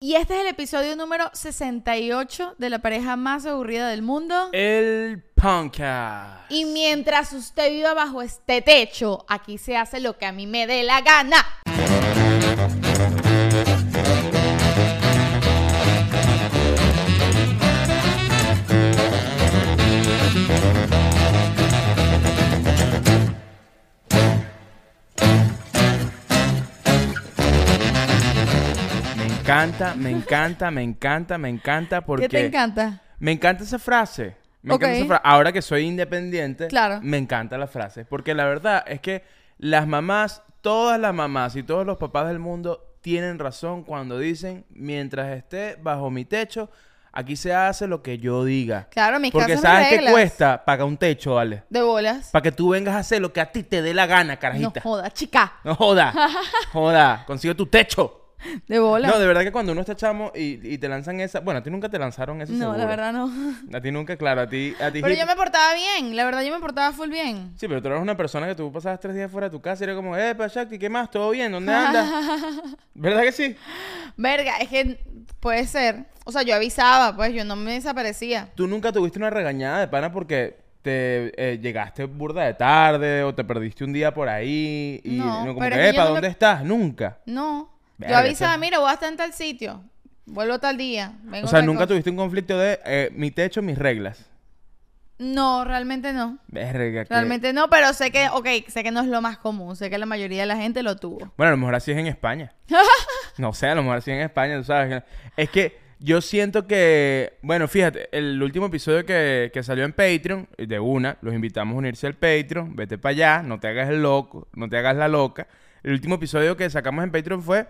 Y este es el episodio número 68 de la pareja más aburrida del mundo. El Punkcast. Y mientras usted viva bajo este techo, aquí se hace lo que a mí me dé la gana. Encanta, me encanta, me encanta, me encanta porque... ¿Qué te encanta? Me encanta esa frase. Me encanta esa fra- Ahora que soy independiente, Claro. me encanta la frase. Porque la verdad es que las mamás, todas las mamás y todos los papás del mundo tienen razón cuando dicen, mientras esté bajo mi techo, aquí se hace lo que yo diga. Claro, mis Porque sabes qué cuesta pagar un techo, ¿vale? De bolas. Para que tú vengas a hacer lo que a ti te dé la gana, No carajita. joda, chica. No joda. Joda. Consigue tu techo. De bolas. No, de verdad que cuando uno está chamo y, y te lanzan esa... Bueno, a ti nunca te lanzaron eso No, seguro. la verdad no. A ti nunca, claro. A ti... A ti Pero yo me portaba bien, la verdad yo me portaba full bien. Sí, pero tú eres una persona que tú pasabas tres días fuera de tu casa y era como... Eh, Shakti, ¿qué más? ¿Todo bien? ¿Dónde andas? ¿Verdad que sí? Verga, es que puede ser. O sea, yo avisaba, pues yo no me desaparecía. Tú nunca tuviste una regañada de pana porque te eh, llegaste burda de tarde o te perdiste un día por ahí y No, no, como que, es que "Epa, yo no ¿dónde me- estás? Nunca. No. Yo avisaba, eso- mira, voy a estar en tal sitio. Vuelvo tal día. vengo O sea, nunca cosa. tuviste un conflicto de eh, mi techo, mis reglas. No, realmente no. Verga, que- Realmente no, pero sé que, ok, sé que no es lo más común. Sé que la mayoría de la gente lo tuvo. Bueno, a lo mejor así es en España. no sé, a lo mejor así es en España, tú sabes. Es que yo siento que, bueno, fíjate, el último episodio que, que salió en Patreon, de una, los invitamos a unirse al Patreon, vete para allá, no te hagas el loco, no te hagas la loca. El último episodio que sacamos en Patreon fue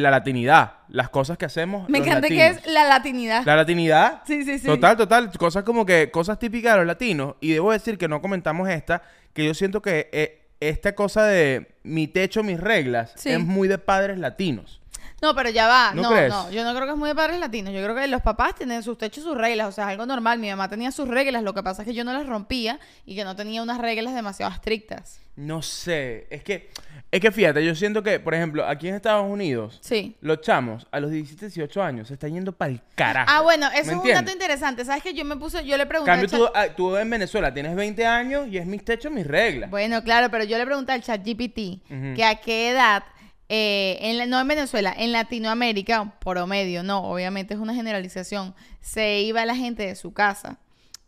la latinidad, las cosas que hacemos. Me los encanta que es la latinidad. La latinidad. Sí, sí, sí. Total, total. Cosas como que, cosas típicas de los latinos. Y debo decir que no comentamos esta, que yo siento que eh, esta cosa de mi techo, mis reglas, Sí. es muy de padres latinos. No, pero ya va. ¿No No, crees? no. Yo no creo que es muy de padres latinos. Yo creo que los papás tienen sus techos, sus reglas. O sea, es algo normal. Mi mamá tenía sus reglas. Lo que pasa es que yo no las rompía y que no tenía unas reglas demasiado estrictas. No sé. Es que, es que fíjate, yo siento que, por ejemplo, aquí en Estados Unidos, Sí. los chamos a los 17, 18 años se están yendo para el carajo. Ah, bueno, eso ¿Me es un entiendes? dato interesante. ¿Sabes que yo me puse, yo le pregunté Cambio, al chat- tú, ah, tú en Venezuela tienes 20 años y es mis techos, mis reglas. Bueno, claro, pero yo le pregunté al chat GPT Ujú. que a qué edad, eh, en la- no en Venezuela, en Latinoamérica, promedio, no, obviamente es una generalización, se iba la gente de su casa.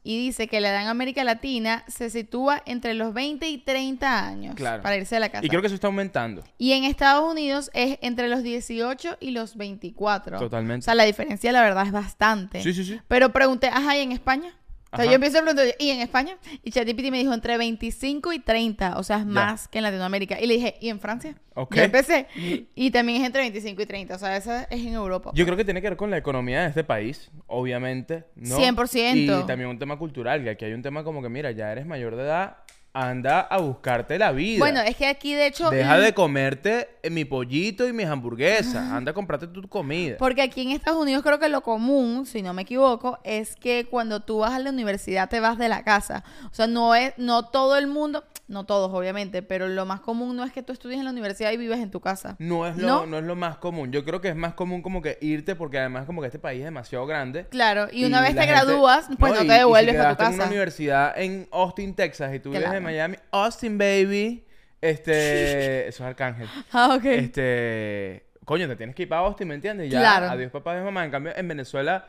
Y dice que la edad en América Latina se sitúa entre los 20 y 30 años Claro. para irse de la casa. y creo que eso está aumentando. Y en Estados Unidos es entre los 18 y los 24. Totalmente. O sea, la diferencia, la verdad, es bastante. Sí, sí, sí. Pero pregunté, ajá, ¿y en España? O sea, yo empiezo a preguntar, ¿y en España? Y ChatGPT me dijo entre 25 y 30, o sea, es más que en Latinoamérica. Y le dije, ¿y en Francia? Ok. Y empecé. Y también es entre 25 y 30, o sea, esa es en Europa. Yo creo que tiene que ver con la economía de este país, obviamente, ¿no? 100%. Y también un tema cultural, que aquí hay un tema como que, mira, ya eres mayor de edad, anda a buscarte la vida. Bueno, es que aquí, de hecho... Deja mm, de comerte eh, mi pollito y mis hamburguesas. Anda a comprarte tu comida. Porque aquí en Estados Unidos creo que lo común, si no me equivoco, es que cuando tú vas a la universidad te vas de la casa. O sea, no es, no todo el mundo, no todos obviamente, pero lo más común no es que tú estudies en la universidad y vives en tu casa. No es, lo, ¿No? ¿No? es lo más común. Yo creo que es más común como que irte porque además como que este país es demasiado grande. Claro, y una vez te gente- gradúas, pues no, y- te y devuelves si para tu quedaste en una casa. universidad en Austin, Texas y tú vives en Miami, Austin, baby. Este, eso es Arcángel. Ah, ok. Este, coño, te tienes que ir para Austin, ¿me entiendes? Ya, Claro. adiós papá, adiós mamá. En cambio, en Venezuela,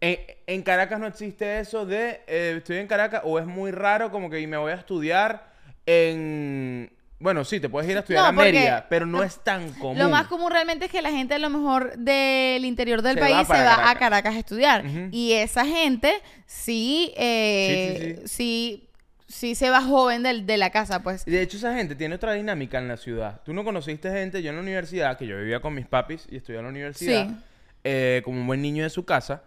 En, en Caracas no existe eso de eh, estoy en Caracas o es muy raro como que me voy a estudiar en... Bueno, sí, te puedes ir a estudiar No, a Mérida, pero no es tan común. Lo más común realmente es que la gente a lo mejor del interior del Se va país se va a Caracas. A estudiar. Y esa gente sí, eh, Sí, sí, sí, sí se va joven del- de la casa, pues. Y De hecho, esa gente tiene otra dinámica en la ciudad. Tú no conociste gente, yo en la universidad, que yo vivía con mis papis y estudié en la universidad. Eh, como un buen niño de su casa,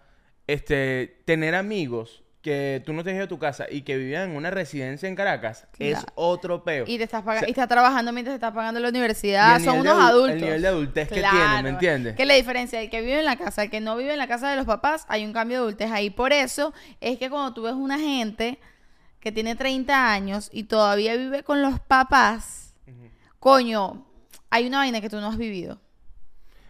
este, tener amigos que tú no te has ido de tu casa y que vivían en una residencia en Caracas es otro peo. Y te estás O pagando, sea, y estás trabajando mientras te estás pagando la universidad. Son de unos adu- adultos. El nivel de adultez que Claro. tienen, ¿me entiendes? Que la diferencia del que vive en la casa, el que no vive en la casa de los papás, hay un cambio de adultez ahí. Por eso es que cuando tú ves una gente que tiene 30 años y todavía vive con los papás, coño, hay una vaina que tú no has vivido.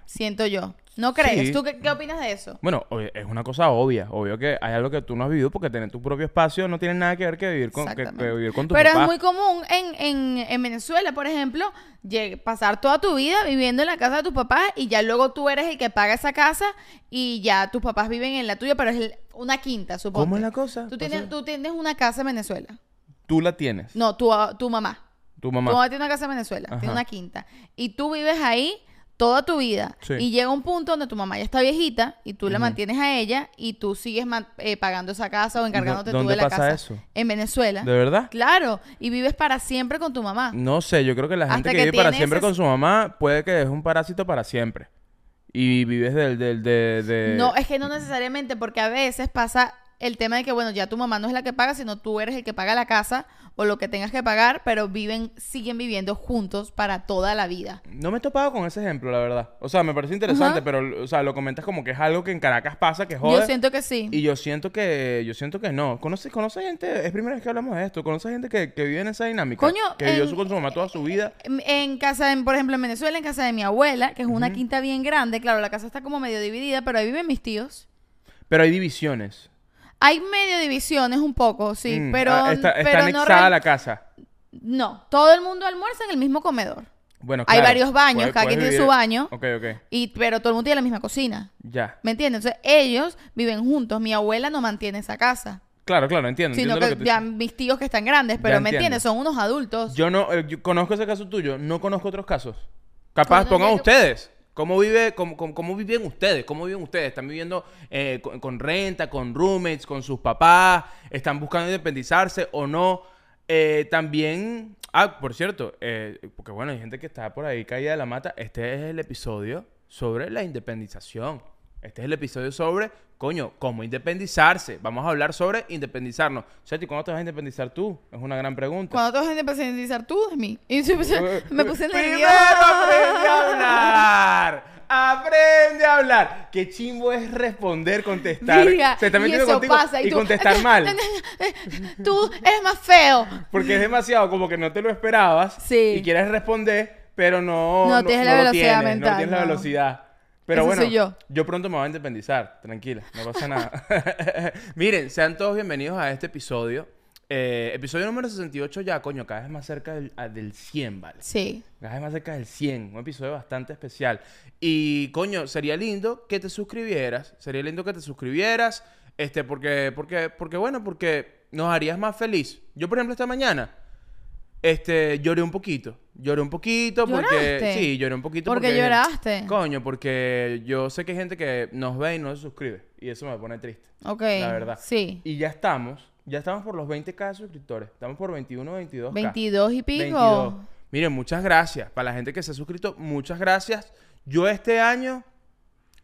Siento yo. ¿No crees? Sí. ¿Tú qué, qué opinas de eso? Bueno, es una cosa obvia. Obvio que hay algo que tú no has vivido porque tener tu propio espacio no tiene nada que ver que vivir con, que, que vivir con tu Pero papá. es muy común en, en, en Venezuela, por ejemplo, pasar toda tu vida viviendo en la casa de tus papás y ya luego tú eres el que paga esa casa y ya tus papás viven en la tuya, pero es el- una quinta, supongo. ¿Cómo es la cosa? Tú tienes, tú tienes una casa en Venezuela. Tú la tienes. No, tu, tu mamá. Tu Tu mamá. mamá tiene una casa en Venezuela, Ajá. tiene una quinta. Y tú vives ahí toda tu vida. Sí. Y llega un punto donde tu mamá ya está viejita y tú la mantienes a ella y tú sigues eh, pagando esa casa o encargándote tú de la pasa casa. eso? En Venezuela. ¿De verdad? Claro, y vives para siempre con tu mamá. No sé, yo creo que la gente que, que vive para siempre ese- con su mamá puede que es un parásito para siempre. Y vives del, del, de, de- No, es que no necesariamente, porque a veces pasa el tema de que, bueno, ya tu mamá no es la que paga, sino tú eres el que paga la casa o lo que tengas que pagar, pero viven, siguen viviendo juntos para toda la vida. No me he topado con ese ejemplo, la verdad. O sea, me parece interesante, pero, o sea, lo comentas como que es algo que en Caracas pasa, que jode. Yo siento que sí. Y yo siento que, yo siento que no. ¿Conoces, conoce gente, es primera vez que hablamos de esto, conoce gente que, que vive en esa dinámica? Coño, que vivió en- su- con su mamá toda su vida. En, en casa, de- por ejemplo, en Venezuela, en casa de mi abuela, que es una quinta bien grande, claro, la casa está como medio dividida, pero ahí viven mis tíos. Pero hay divisiones. Hay medio divisiones un poco, sí, Mm, pero, ah, está, está pero no anexada real- la casa. No, todo el mundo almuerza en el mismo comedor. Bueno, Hay claro, varios baños, puedes- cada puedes quien tiene su baño. Ok, ok. Y, pero todo el mundo tiene la misma cocina. Ya. ¿Me entiendes? Entonces, ellos viven juntos. Mi abuela no mantiene esa casa. Claro, claro, entiendo. Sino entiendo que, lo que tú ya dices. mis tíos que están grandes, pero ¿me entiendo. entiendes? Son unos adultos. Yo no, eh, yo conozco ese caso tuyo, no conozco otros casos. Capaz ¿Cómo pongan ustedes. ¿Cómo vive, cómo, cómo, viven ustedes? ¿Cómo viven ustedes? ¿Están viviendo eh, con, con renta, con roommates, con sus papás? ¿Están buscando independizarse o no? Eh, también, ah, por cierto, eh, porque bueno, hay gente que está por ahí caída de la mata. Este es el episodio sobre la independización. Este es el episodio sobre, coño, cómo independizarse. Vamos a hablar sobre independizarnos. Seti, ¿cuándo te vas a independizar tú? Es una gran pregunta. Toda gente empezó a independizar tú de mí. Y empecé- me puse Primero nerviosa. aprende a hablar. Aprende a hablar. Qué chimbo es responder, contestar. Mira, Se está y metiendo eso contigo pasa, y, tú- contestar mal. tú eres más feo. Porque es demasiado como que no te lo esperabas. Sí. Y quieres responder, pero no. No tienes la lo velocidad tienes, mental, No tienes la no. velocidad. Pero Ese bueno, soy yo. pronto me voy a independizar. Tranquila, no pasa nada. Miren, sean todos bienvenidos a este episodio. Eh, episodio número 68 ya, coño, cada vez más cerca del, a- del 100, ¿vale? Sí. Cada vez más cerca del 100, un episodio bastante especial. Y coño, sería lindo que te suscribieras, sería lindo que te suscribieras, este, porque, porque, porque bueno, porque nos harías más feliz. Yo, por ejemplo, esta mañana, este, lloré un poquito, lloré un poquito porque, ¿Lloraste? sí, lloré un poquito ¿Por qué porque, lloraste? Coño, porque yo sé que hay gente que nos ve y no se suscribe y eso me pone triste. Ok. La verdad. Sí. Y ya estamos, ya estamos por los 20k de suscriptores, estamos por 21, 22k. 22 y pico. 22. Miren, muchas gracias. Para la gente que se ha suscrito, muchas gracias. Yo este año,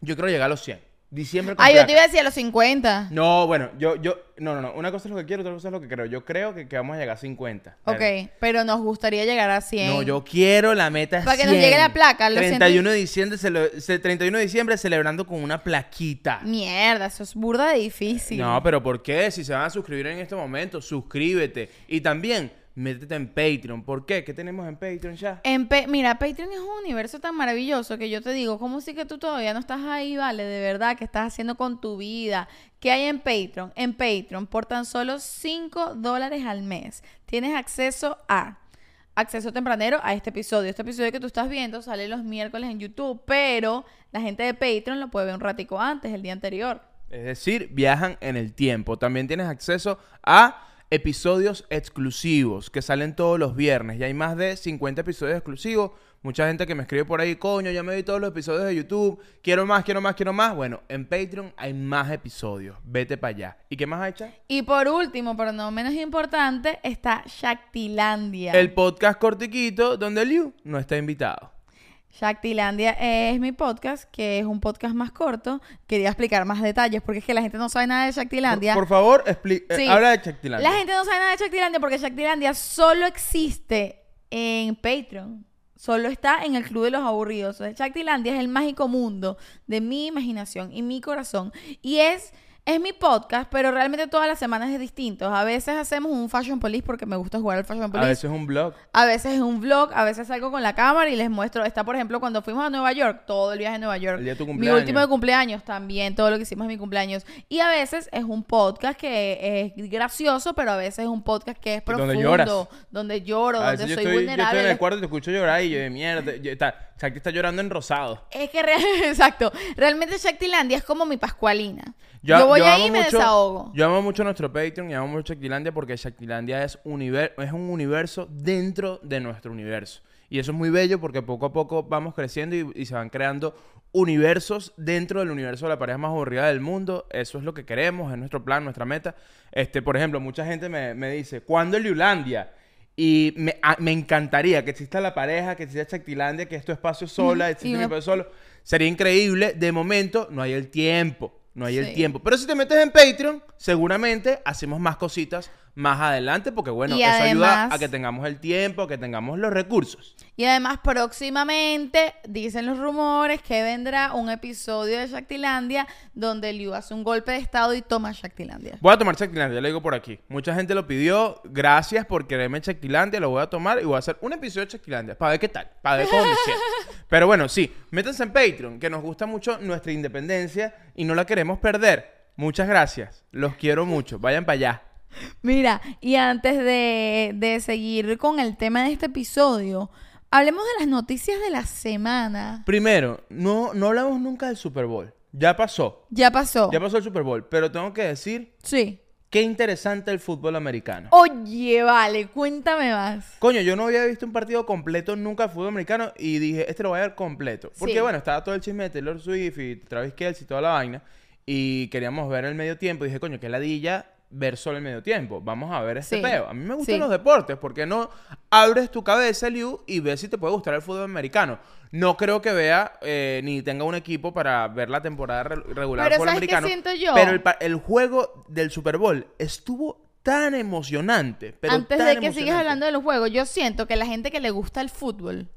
yo quiero llegar a los 100. Diciembre Ay, yo te iba a decir a los 50. No, bueno, yo, yo, no, no, no. Una cosa es lo que quiero, otra cosa es lo que creo. Yo creo que, que vamos a llegar a 50. Ok, pero nos gustaría llegar a 100. No, yo quiero la meta es Para que nos 100. llegue la placa, lo 31 de diciembre, cele- ce- 31 de diciembre celebrando con una plaquita. Mierda, eso es burda de difícil. No, pero ¿por qué? Si se van a suscribir en este momento, suscríbete. Y también, métete en Patreon. ¿Por qué? ¿Qué tenemos en Patreon ya? En Pa- Mira, Patreon es un universo tan maravilloso que yo te digo, ¿cómo sí que tú todavía no estás ahí, vale? De verdad, ¿qué estás haciendo con tu vida? ¿Qué hay en Patreon? En Patreon, por tan solo 5 dólares al mes, tienes acceso a acceso tempranero a este episodio. Este episodio que tú estás viendo sale los miércoles en YouTube, pero la gente de Patreon lo puede ver un ratico antes, el día anterior. Es decir, viajan en el tiempo. También tienes acceso a episodios exclusivos que salen todos los viernes. Ya hay más de 50 episodios exclusivos. Mucha gente que me escribe por ahí, coño, ya me vi todos los episodios de YouTube. Quiero más, quiero más, quiero más. Bueno, en Patreon hay más episodios. Vete para allá. ¿Y qué más hay, Cha? Y por último, pero no menos importante, está Shaktilandia. El podcast cortiquito donde Liu no está invitado. Shaktilandia es mi podcast, que es un podcast más corto. Quería explicar más detalles porque es que la gente no sabe nada de Shaktilandia. Por, por favor, eh, habla de Chactilandia. La gente no sabe nada de Shaktilandia porque Shaktilandia solo existe en Patreon. Solo está en el Club de los Aburridos. Shaktilandia es el mágico mundo de mi imaginación y mi corazón. Y es, es mi podcast, pero realmente todas las semanas es distinto. A veces hacemos un Fashion Police porque me gusta jugar al Fashion A Police. veces es un blog. A veces es un vlog, a veces salgo con la cámara y les muestro. Está, por ejemplo, cuando fuimos a Nueva York, todo el viaje a Nueva York. El día de tu Mi cumpleaños. último de cumpleaños también, todo lo que hicimos en mi cumpleaños. Y a veces es un podcast que es gracioso, pero a veces es un podcast que es Donde profundo, lloras. donde lloro, A donde yo soy estoy, yo estoy vulnerable. en el cuarto y te escucho llorar y yo de mierda. yo- está, Chacti está llorando en rosado. Es que, re- exacto, realmente Shaktilandia es como mi Pascualina. Yo, Yo, voy yo ahí y me mucho- desahogo. Yo amo mucho nuestro Patreon y amo mucho Shaktilandia porque Shaktilandia es, univer- es un universo dentro de nuestro universo. Y eso es muy bello porque poco a poco vamos creciendo y, y se van creando universos dentro del universo de la pareja más aburrida del mundo. Eso es lo que queremos, es nuestro plan, nuestra meta. Este, por ejemplo, mucha gente me, me dice, ¿cuándo el Liulandia? Y me, a- me encantaría que exista la pareja, que exista Shaktilandia, que es tu espacio sola, y mi espacio solo. Sería increíble. De momento, no hay el tiempo. No hay el tiempo. Pero si te metes en Patreon, seguramente hacemos más cositas más adelante, porque bueno, Y eso ayuda a que tengamos el tiempo, que tengamos los recursos. Y además, próximamente, dicen los rumores que vendrá un episodio de Shaktilandia donde Liu hace un golpe de estado y toma Shaktilandia. Voy a tomar Chactilandia, ya lo digo por aquí. Mucha gente lo pidió. Gracias por quererme Chactilandia. Lo voy a tomar y voy a hacer un episodio de Chactilandia. Para ver qué tal. Para ver cómo me siento. Pero bueno, sí. Métanse en Patreon, que nos gusta mucho nuestra independencia y no la queremos perder. Muchas gracias. Los quiero mucho. Vayan para allá. Mira, y antes de, de seguir con el tema de este episodio, hablemos de las noticias de la semana. Primero, no, no hablamos nunca del Super Bowl. Ya pasó. Ya pasó. Ya pasó el Super Bowl. Pero tengo que decir Sí. qué interesante el fútbol americano. Oye, vale, cuéntame más. Coño, yo no había visto un partido completo nunca de fútbol americano y dije, este lo voy a ver completo. Porque Sí. bueno, estaba todo el chisme de Taylor Swift y Travis Kelce y toda la vaina. Y queríamos ver el medio tiempo. Y dije, coño, qué ladilla ver solo el medio tiempo. Vamos a ver este Sí. peo. A mí me gustan Sí. los deportes. ¿Por qué no abres tu cabeza, Liu, y ves si te puede gustar el fútbol americano? No creo que vea eh, ni tenga un equipo para ver la temporada re- regular Pero fútbol ¿sabes qué americano. siento yo? Pero el, el juego del Super Bowl estuvo tan emocionante. Pero Antes tan de que sigas hablando de los juegos, yo siento que la gente que le gusta el fútbol,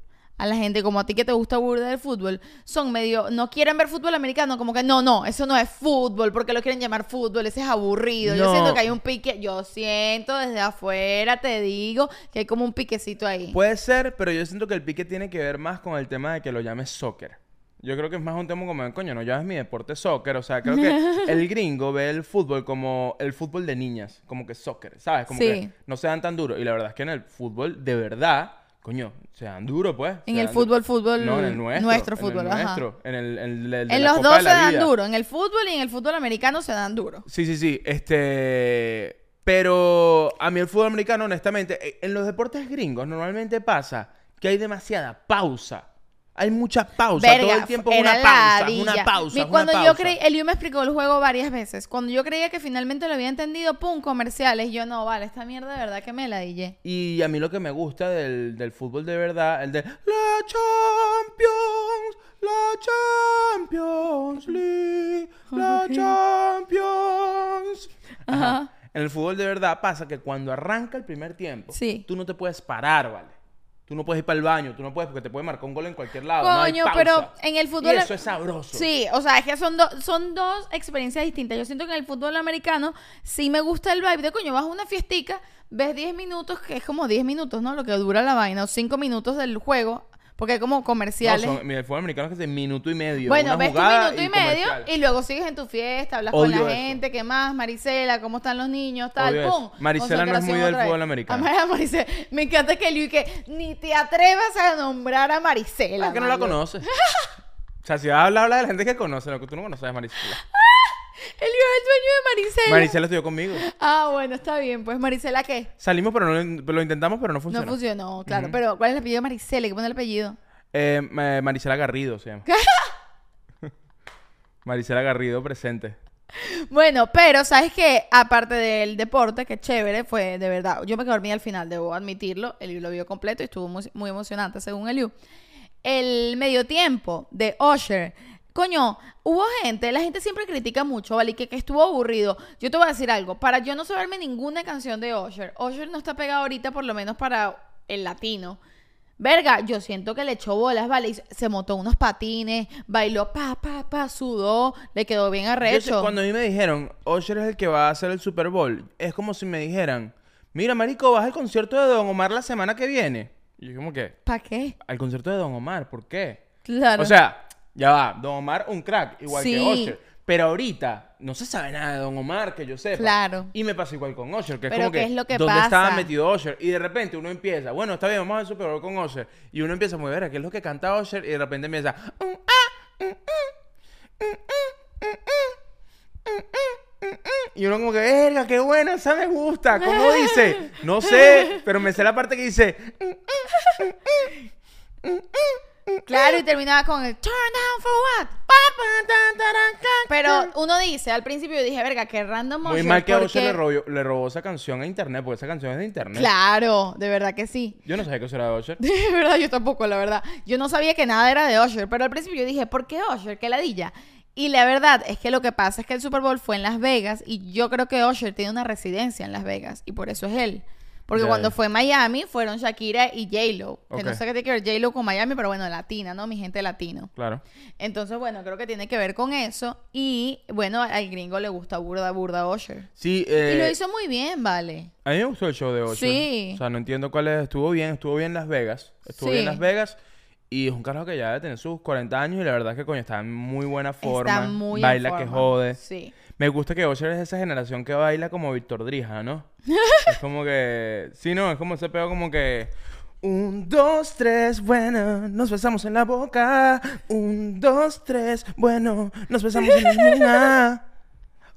a la gente como a ti que te gusta burda del fútbol, son medio, no quieren ver fútbol americano, como que no, no, eso no es fútbol, porque lo quieren llamar fútbol, ese es aburrido. Yo siento que hay un pique, yo siento desde afuera, te digo, que hay como un piquecito ahí. Puede ser, pero yo siento que el pique tiene que ver más con el tema de que lo llames soccer. Yo creo que es más un tema como, coño, no llames mi deporte soccer. O sea, creo que el gringo ve el fútbol como el fútbol de niñas, como que soccer, ¿sabes? Como Sí. que no se dan tan duro. Y la verdad es que en el fútbol, de verdad, coño, se dan duro, pues. En el fútbol, fútbol, No, en el nuestro. nuestro en fútbol, el nuestro. En el, en el- el de En la los Copa dos de se dan Vida. duro, en el fútbol y en el fútbol americano se dan duro. Sí, sí, sí. Este. Pero a mí el fútbol americano, honestamente, eh, en los deportes gringos normalmente pasa que hay demasiada pausa. Hay mucha pausa. Verga, Todo el tiempo una pausa, una pausa, una Cuando pausa. yo creí, Eliu me explicó el juego varias veces. Cuando yo creía que finalmente lo había entendido, pum, comerciales. Yo no, vale, esta mierda de verdad que me la dije. Y a mí lo que me gusta del, del fútbol de verdad, el de la Champions, la Champions League, la Champions. Ajá. Ajá. En el fútbol de verdad pasa que cuando arranca el primer tiempo, Sí. tú no te puedes parar, ¿vale? Tú no puedes ir para el baño, tú no puedes porque te puede marcar un gol en cualquier lado. no hay Coño, pausa. pero en el fútbol. Y eso es sabroso. Sí, o sea, es que son, do- son dos experiencias distintas. Yo siento que en el fútbol americano sí me gusta el vibe de coño, vas a una fiestica, ves 10 minutos, que es como 10 minutos, ¿no? Lo que dura la vaina, o 5 minutos del juego, porque hay como No, comerciales. son- mira, el fútbol americano es que es minuto y medio. Bueno, ves tu minuto y, medio y luego sigues en tu fiesta, hablas Odio con la eso. gente, ¿qué más? Marisela, ¿cómo están los niños? Tal, Odio pum. eso. Marisela no es muy del fútbol americano. A Marisela- me encanta que Liu que ni te atrevas a nombrar a Marisela. Ah, que no la conoces. o sea, si vas a hablar, habla de la gente que conoce, lo que tú no conoces es Marisela. Eliu es el dueño de Marisela. Marisela estudió conmigo. Ah, bueno, está bien. Pues Marisela, ¿qué? Salimos, pero no, lo intentamos, pero no funcionó. No funcionó, claro. Pero, ¿cuál es el apellido de Marisela? Hay que poner el apellido. Eh, Ma- Marisela Garrido se llama. Marisela Garrido presente. Bueno, pero ¿sabes qué? Aparte del deporte, que chévere, fue de verdad. Yo me quedé dormida al final, debo admitirlo. Eliu lo vio completo y estuvo muy, muy emocionante, según Eliu. el medio tiempo de Usher. Coño, hubo gente, la gente siempre critica mucho, ¿vale? Que, que estuvo aburrido. Yo te voy a decir algo, para yo no saberme ninguna canción de Usher, Usher no está pegado ahorita por lo menos para el latino. Verga, yo siento que le echó bolas, ¿vale? Y se montó unos patines, bailó pa, pa, pa, sudó, le quedó bien Yo arrecho. cuando a mí me dijeron, Usher es el que va a hacer el Super Bowl, es como si me dijeran, mira, marico, vas al concierto de Don Omar la semana que viene. Y yo como que, ¿Para qué? al concierto de Don Omar, ¿por qué? Claro. O sea, ya va, Don Omar un crack, igual que Osher. Pero ahorita no se sabe nada de Don Omar que yo sepa. Claro. Y me pasó igual con Osher, que es como ¿qué que, es lo que ¿dónde estaba metido Osher? Y de repente uno empieza, bueno, está bien, vamos al Super Bowl con Osher. Y uno empieza a mover, ¿qué es lo que canta Osher? Y de repente empieza... Y uno como que, verga, qué buena, esa me gusta. ¿Cómo dice? No sé, pero me sé la parte que dice... Claro, y terminaba con el turn down for what? Pero uno dice, al principio yo dije, verga, que random muy Usher, mal que porque- Usher le robó, le robó esa canción a internet, porque esa canción es de internet. Claro, de verdad que sí. Yo no sabía que eso era de Usher. De verdad, yo tampoco, la verdad. Yo no sabía que nada era de Usher, pero al principio yo dije, ¿por qué Usher? ¿Qué ladilla? Y la verdad es que lo que pasa es que el Super Bowl fue en Las Vegas y yo creo que Usher tiene una residencia en Las Vegas y por eso es él. Porque cuando fue Miami fueron Shakira y J-Lo. Que no sé qué tiene que ver J-Lo con Miami, pero bueno, latina, ¿no? Mi gente latino. Claro. Entonces, bueno, creo que tiene que ver con eso. Y bueno, al gringo le gusta burda, burda Usher. Sí, y lo eh, hizo muy bien, vale. a mí me gustó el show de Usher. Sí. O sea, no entiendo cuál es. Estuvo bien, estuvo bien en Las Vegas. Estuvo Sí. bien en Las Vegas. Y es un carajo que ya debe tener sus 40 años y la verdad es que, coño, está en muy buena forma. Está muy en Baila que forma. jode. Sí. Me gusta que Usher es de esa generación que baila como Víctor Drija, ¿no? es como que... Sí, no, es como ese pedo como que... Un, dos, tres, bueno, nos besamos en la boca. Un, dos, tres, bueno, nos besamos en la luna.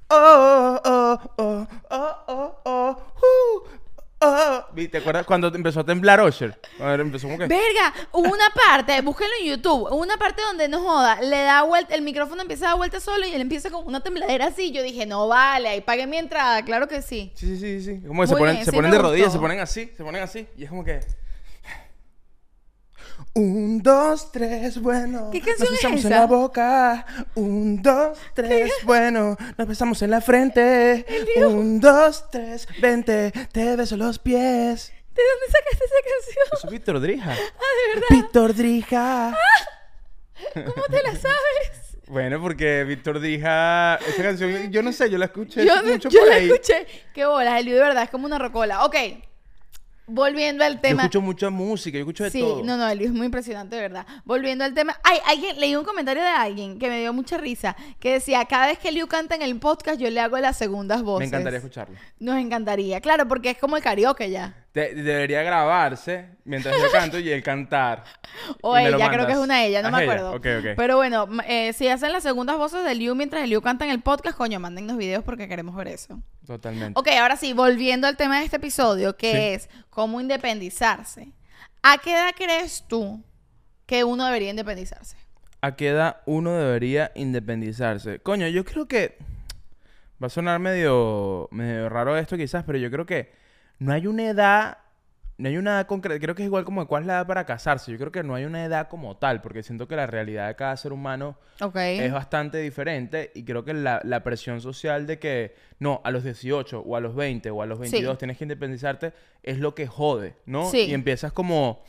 Oh, oh, oh, oh, oh, oh, uh, oh. Vi, ¿Te acuerdas cuando empezó a temblar Usher? Cuando empezó como que... Verga, hubo una parte, búsquenlo en YouTube, hubo una parte donde no joda, le da vuelta, el micrófono empieza a dar vuelta solo y él empieza con una tembladera así. Yo dije, no vale, ahí pagué mi entrada, claro que sí. Sí, sí, sí, sí. Como que se Muy ponen, bien, se sí ponen me de rodillas, gustó. se ponen así, se ponen así. Y es como que. Un, dos, tres, bueno. ¿Qué canción nos es besamos en esa? la boca. Un, dos, tres, bueno. Nos besamos en la frente. Un, dos, tres, vente. Te beso los pies. ¿De dónde sacaste esa canción? Es Víctor Drija. Ah, de verdad, Víctor Drija. ¿cómo te la sabes? Bueno, porque Víctor Drija. Esa canción, yo no sé, yo la escuché Yo, no- mucho yo por la ahí. escuché. Qué bolas, el video de verdad es como una rocola. Ok, volviendo al Yo tema. escucho mucha música, yo escucho de Sí, todo. no, no, el video es muy impresionante, de verdad. Volviendo al tema. Ay, alguien, leí un comentario de alguien que me dio mucha risa. Que decía, cada vez que Liu canta en el podcast, yo le hago las segundas voces. Me encantaría escucharlo. Nos encantaría. Claro, porque es como el karaoke ya. De- debería grabarse mientras yo canto y él cantar. O ella, creo que es una ella, no Ah, me acuerdo. Ok, ok. Pero bueno, eh, si hacen las segundas voces de Liu mientras el Liu canta en el podcast, coño, mándennos videos porque queremos ver eso. Totalmente. Ok, ahora sí, volviendo al tema de este episodio, que Sí. es cómo independizarse. ¿A qué edad crees tú que uno debería independizarse? ¿A qué edad uno debería independizarse? Coño, yo creo que... Va a sonar medio, medio raro esto quizás, pero yo creo que no hay una edad... No hay una edad concreta. Creo que es igual como cuál es la edad para casarse. Yo creo que no hay una edad como tal, porque siento que la realidad de cada ser humano Ok. es bastante diferente y creo que la, la presión social de que no, a los 18 o a los 20 o a los 22 Sí. tienes que independizarte es lo que jode, ¿no? Sí. Y empiezas como,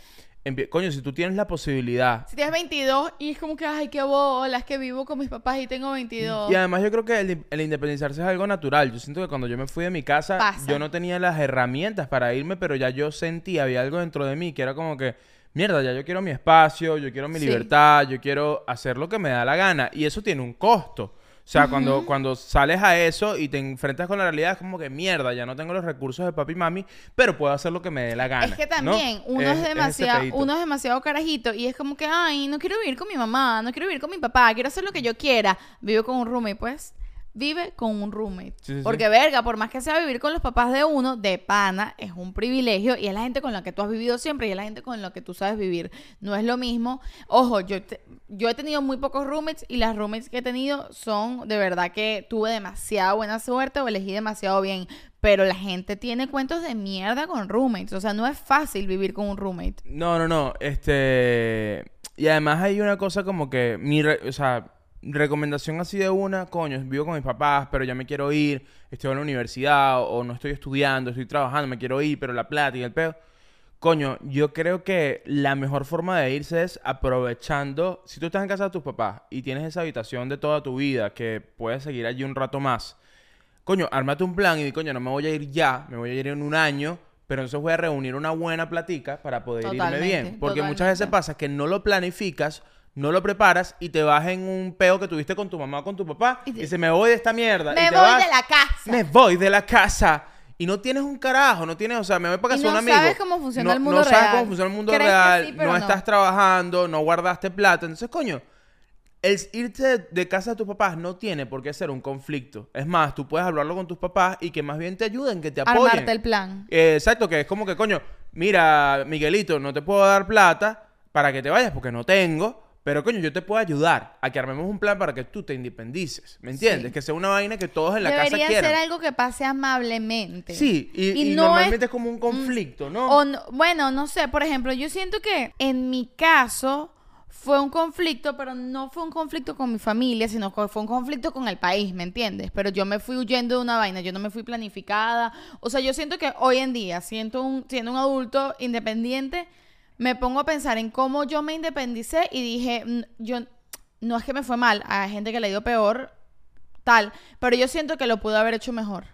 coño, si tú tienes la posibilidad Si tienes 22 y es como que, ay, qué bolas, que vivo con mis papás y tengo 22. y además yo creo que el, el independizarse es algo natural. Yo siento que cuando yo me fui de mi casa, Pasa. yo no tenía las herramientas para irme, pero ya yo sentía, había algo dentro de mí que era como que, mierda, ya yo quiero mi espacio, yo quiero mi Sí. libertad, yo quiero hacer lo que me da la gana. Y eso tiene un costo. O sea, cuando, cuando sales a eso y te enfrentas con la realidad, es como que mierda, ya no tengo los recursos de papi y mami, pero puedo hacer lo que me dé la gana. Es que ¿no? también uno es, demasiado, uno es demasiado carajito y es como que, ay, no quiero vivir con mi mamá, no quiero vivir con mi papá, quiero hacer lo que yo quiera. Vivo con un roommate, pues. Vive con un roommate. Sí, sí, sí. Porque, verga, por más que sea vivir con los papás de uno, de pana, es un privilegio y es la gente con la que tú has vivido siempre y es la gente con la que tú sabes vivir. No es lo mismo. Ojo, yo, te- yo he tenido muy pocos roommates y las roommates que he tenido son de verdad que tuve demasiada buena suerte o elegí demasiado bien. Pero la gente tiene cuentos de mierda con roommates. O sea, no es fácil vivir con un roommate. No, no, no. Este. Y además hay una cosa como que. Mi re- O sea, recomendación así de una, coño, vivo con mis papás, pero ya me quiero ir. Estoy en la universidad o no estoy estudiando, estoy trabajando, me quiero ir, pero la plata y el pedo. Coño, yo creo que la mejor forma de irse es aprovechando. Si tú estás en casa de tus papás y tienes esa habitación de toda tu vida que puedes seguir allí un rato más, coño, ármate un plan y di, coño, no me voy a ir ya, me voy a ir en un año, pero entonces voy a reunir una buena platica para poder irme bien. Porque muchas veces pasa que no lo planificas, no lo preparas y te vas en un peo que tuviste con tu mamá o con tu papá Y y, te- dices, me voy de esta mierda. y Me te voy vas, de la casa. Me voy de la casa. Y no tienes un carajo, no tienes, o sea, me voy para Y casa de no un amigo. sabes cómo funciona No- el mundo No sabes real. cómo funciona el mundo real, sí, no, no. estás trabajando, no guardaste plata. Entonces, coño, el irte de, de casa de tus papás no tiene por qué ser un conflicto. Es más, tú puedes hablarlo con tus papás y que más bien te ayuden, que te apoyen. Armarte el plan. Eh, exacto, que es como que, coño, mira, Miguelito, no te puedo dar plata para que te vayas porque no tengo, pero coño, yo te puedo ayudar a que armemos un plan para que tú te independices, ¿me entiendes? Sí. Que sea una vaina que todos en la casa Debería quieran. ser algo que pase amablemente. Sí, y, y no normalmente es- es, como un conflicto, ¿no? O no- bueno, no sé, por ejemplo, yo siento que en mi caso fue un conflicto, pero no fue un conflicto con mi familia, sino que fue un conflicto con el país, ¿me entiendes? Pero yo me fui huyendo de una vaina, yo no me fui planificada. O sea, yo siento que hoy en día, siento un, siendo un adulto independiente, me pongo a pensar en cómo yo me independicé y dije, "Mm, yo no es que me fue mal, hay gente que le dio peor, tal, pero yo siento que lo pude haber hecho mejor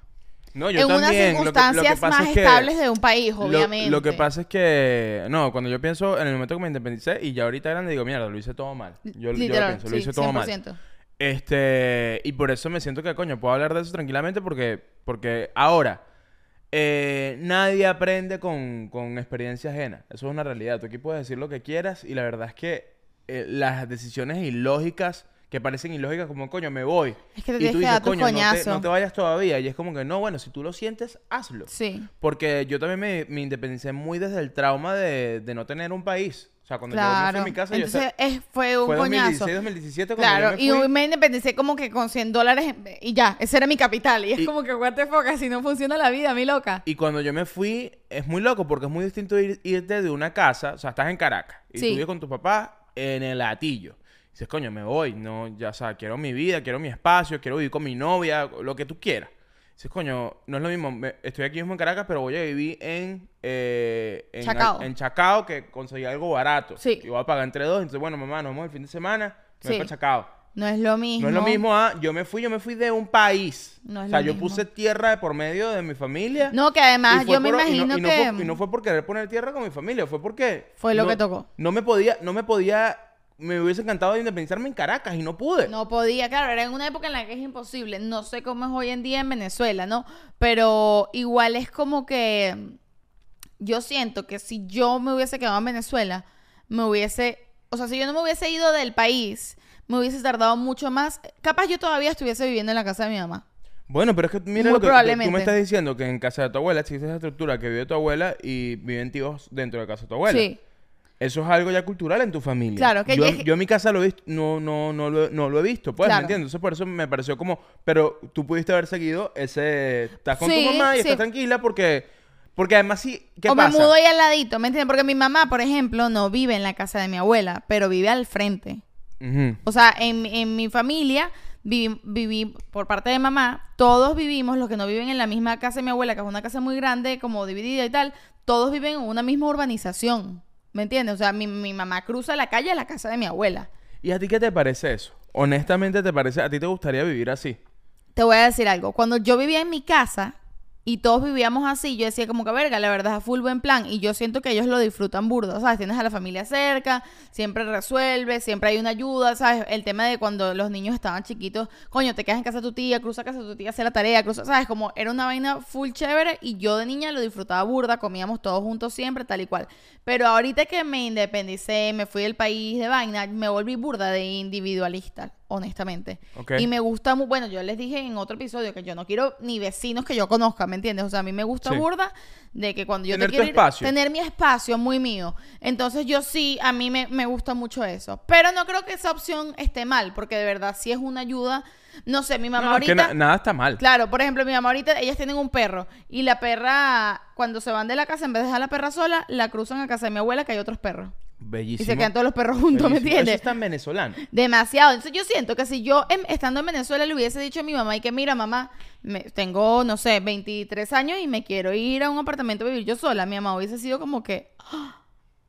No, yo en unas también. Lo que- lo que circunstancias más es que- estables de un país, lo- obviamente. Lo, que pasa es que, no, cuando yo pienso en el momento que me independicé y ya ahorita grande digo, mierda, lo hice todo mal. Yo, yo lo pienso, lo sí, hice todo mal. 100%. Este, y por eso me siento que, coño, puedo hablar de eso tranquilamente porque, porque ahora, eh, nadie aprende con, con experiencia ajena. Eso es una realidad. Tú aquí puedes decir lo que quieras y la verdad es que eh, las decisiones ilógicas, que parecen ilógicas, como, coño, me voy. Es que te y tú dices, coño, no te, coñazo". no te vayas todavía. Y es como que, no, bueno, si tú lo sientes, hazlo. Sí, Porque yo también me, me independicé muy desde el trauma de, de no tener un país. O sea, cuando yo me fui claro. a mi casa, yo Entonces es- fue un fue coñazo. 2016, 2017 cuando Claro, yo y me fui. me independicé como que con 100 dólares y ya, ese era mi capital. Y es Y- como que, what the fuck, así no funciona la vida, mi loca. Y cuando yo me fui, es muy loco porque es muy distinto ir- irte de una casa, o sea, estás en Caracas y Sí. tú vives con tu papá en el latillo. Dices, coño, me voy, no, ya, o sea, quiero mi vida, quiero mi espacio, quiero vivir con mi novia, lo que tú quieras. Dices, coño, no es lo mismo, me- estoy aquí mismo en Caracas, pero voy a vivir en, eh, en Chacao. en Chacao, que conseguí algo barato. Sí. Y voy a pagar entre dos, entonces, bueno, mamá, nos vemos el fin de semana, me voy Sí. para Chacao. No es lo mismo. No es lo mismo a, yo me fui, yo me fui de un país. No es o sea, lo yo mismo. puse tierra de por medio de mi familia. No, que además yo me por- y no- imagino y no que fue- y no fue por querer poner tierra con mi familia, fue porque... Fue lo que tocó. No me podía, no me podía... Me hubiese encantado de independizarme en Caracas y no pude. no podía, claro, era en una época en la que es imposible. No sé cómo es hoy en día en Venezuela, ¿no? Pero igual es como que yo siento que si yo me hubiese quedado en Venezuela, me hubiese, o sea, si yo no me hubiese ido del país, me hubiese tardado mucho más. Capaz yo todavía estuviese viviendo en la casa de mi mamá. Bueno, pero es que mira Muy lo que tú- me estás diciendo, que en casa de tu abuela existe esa estructura que vive tu abuela y viven tíos dentro de casa de tu abuela. Sí. Eso es algo ya cultural en tu familia. Claro, que yo, llegue- yo en mi casa lo he visto, no, no, no, lo, no lo he visto, pues, Claro. ¿me entiendes? Entonces por eso me pareció como, pero tú pudiste haber seguido ese, estás con Sí, tu mamá y sí. estás tranquila porque, porque además sí, ¿qué o pasa? me mudo ahí al ladito, ¿me entiendes? Porque mi mamá, por ejemplo, no vive en la casa de mi abuela, pero vive al frente. O sea, en, en mi familia viví, viví, por parte de mamá, todos vivimos, los que no viven en la misma casa de mi abuela, que es una casa muy grande, como dividida y tal, todos viven en una misma urbanización. ¿Me entiendes? O sea, mi, mi mamá cruza la calle a la casa de mi abuela. ¿Y a ti qué te parece eso? Honestamente, ¿te parece, a ti te gustaría vivir así? Te voy a decir algo. Cuando yo vivía en mi casa y todos vivíamos así, yo decía como que verga, la verdad es full buen plan. Y yo siento que ellos lo disfrutan burdo, ¿sabes? Tienes a la familia cerca, siempre resuelve, siempre hay una ayuda, ¿sabes? El tema de cuando los niños estaban chiquitos, coño, te quedas en casa de tu tía, cruza a casa de tu tía, hace la tarea, cruza, ¿sabes? Como era una vaina full chévere y yo de niña lo disfrutaba burda, comíamos todos juntos siempre, tal y cual. Pero ahorita que me independicé, me fui del país de vaina, me volví burda de individualista. Honestamente. Y me gusta, bueno, yo les dije en otro episodio que yo no quiero ni vecinos que yo conozca, ¿me entiendes? O sea, a mí me gusta Sí. burda de que cuando yo Tener te tu quiero ir- espacio. tener mi espacio muy mío. Entonces yo sí, a mí me, me gusta mucho eso. Pero no creo que esa opción esté mal, porque de verdad sí es una ayuda. No sé, mi No, mamá no, es que ahorita... na- nada está mal. Claro, por ejemplo, mi mamá ahorita, ellas tienen un perro y la perra, cuando se van de la casa, en vez de dejar a la perra sola, la cruzan a casa de mi abuela que hay otros perros. Bellísimo. Y se quedan todos los perros juntos, ¿me. Eso entiendes? está en venezolano. Demasiado. Entonces yo siento que si yo em- estando en Venezuela le hubiese dicho a mi mamá y que mira mamá, me- tengo, no sé, 23 años y me quiero ir a un apartamento a vivir yo sola, mi mamá hubiese sido como que, "Ah,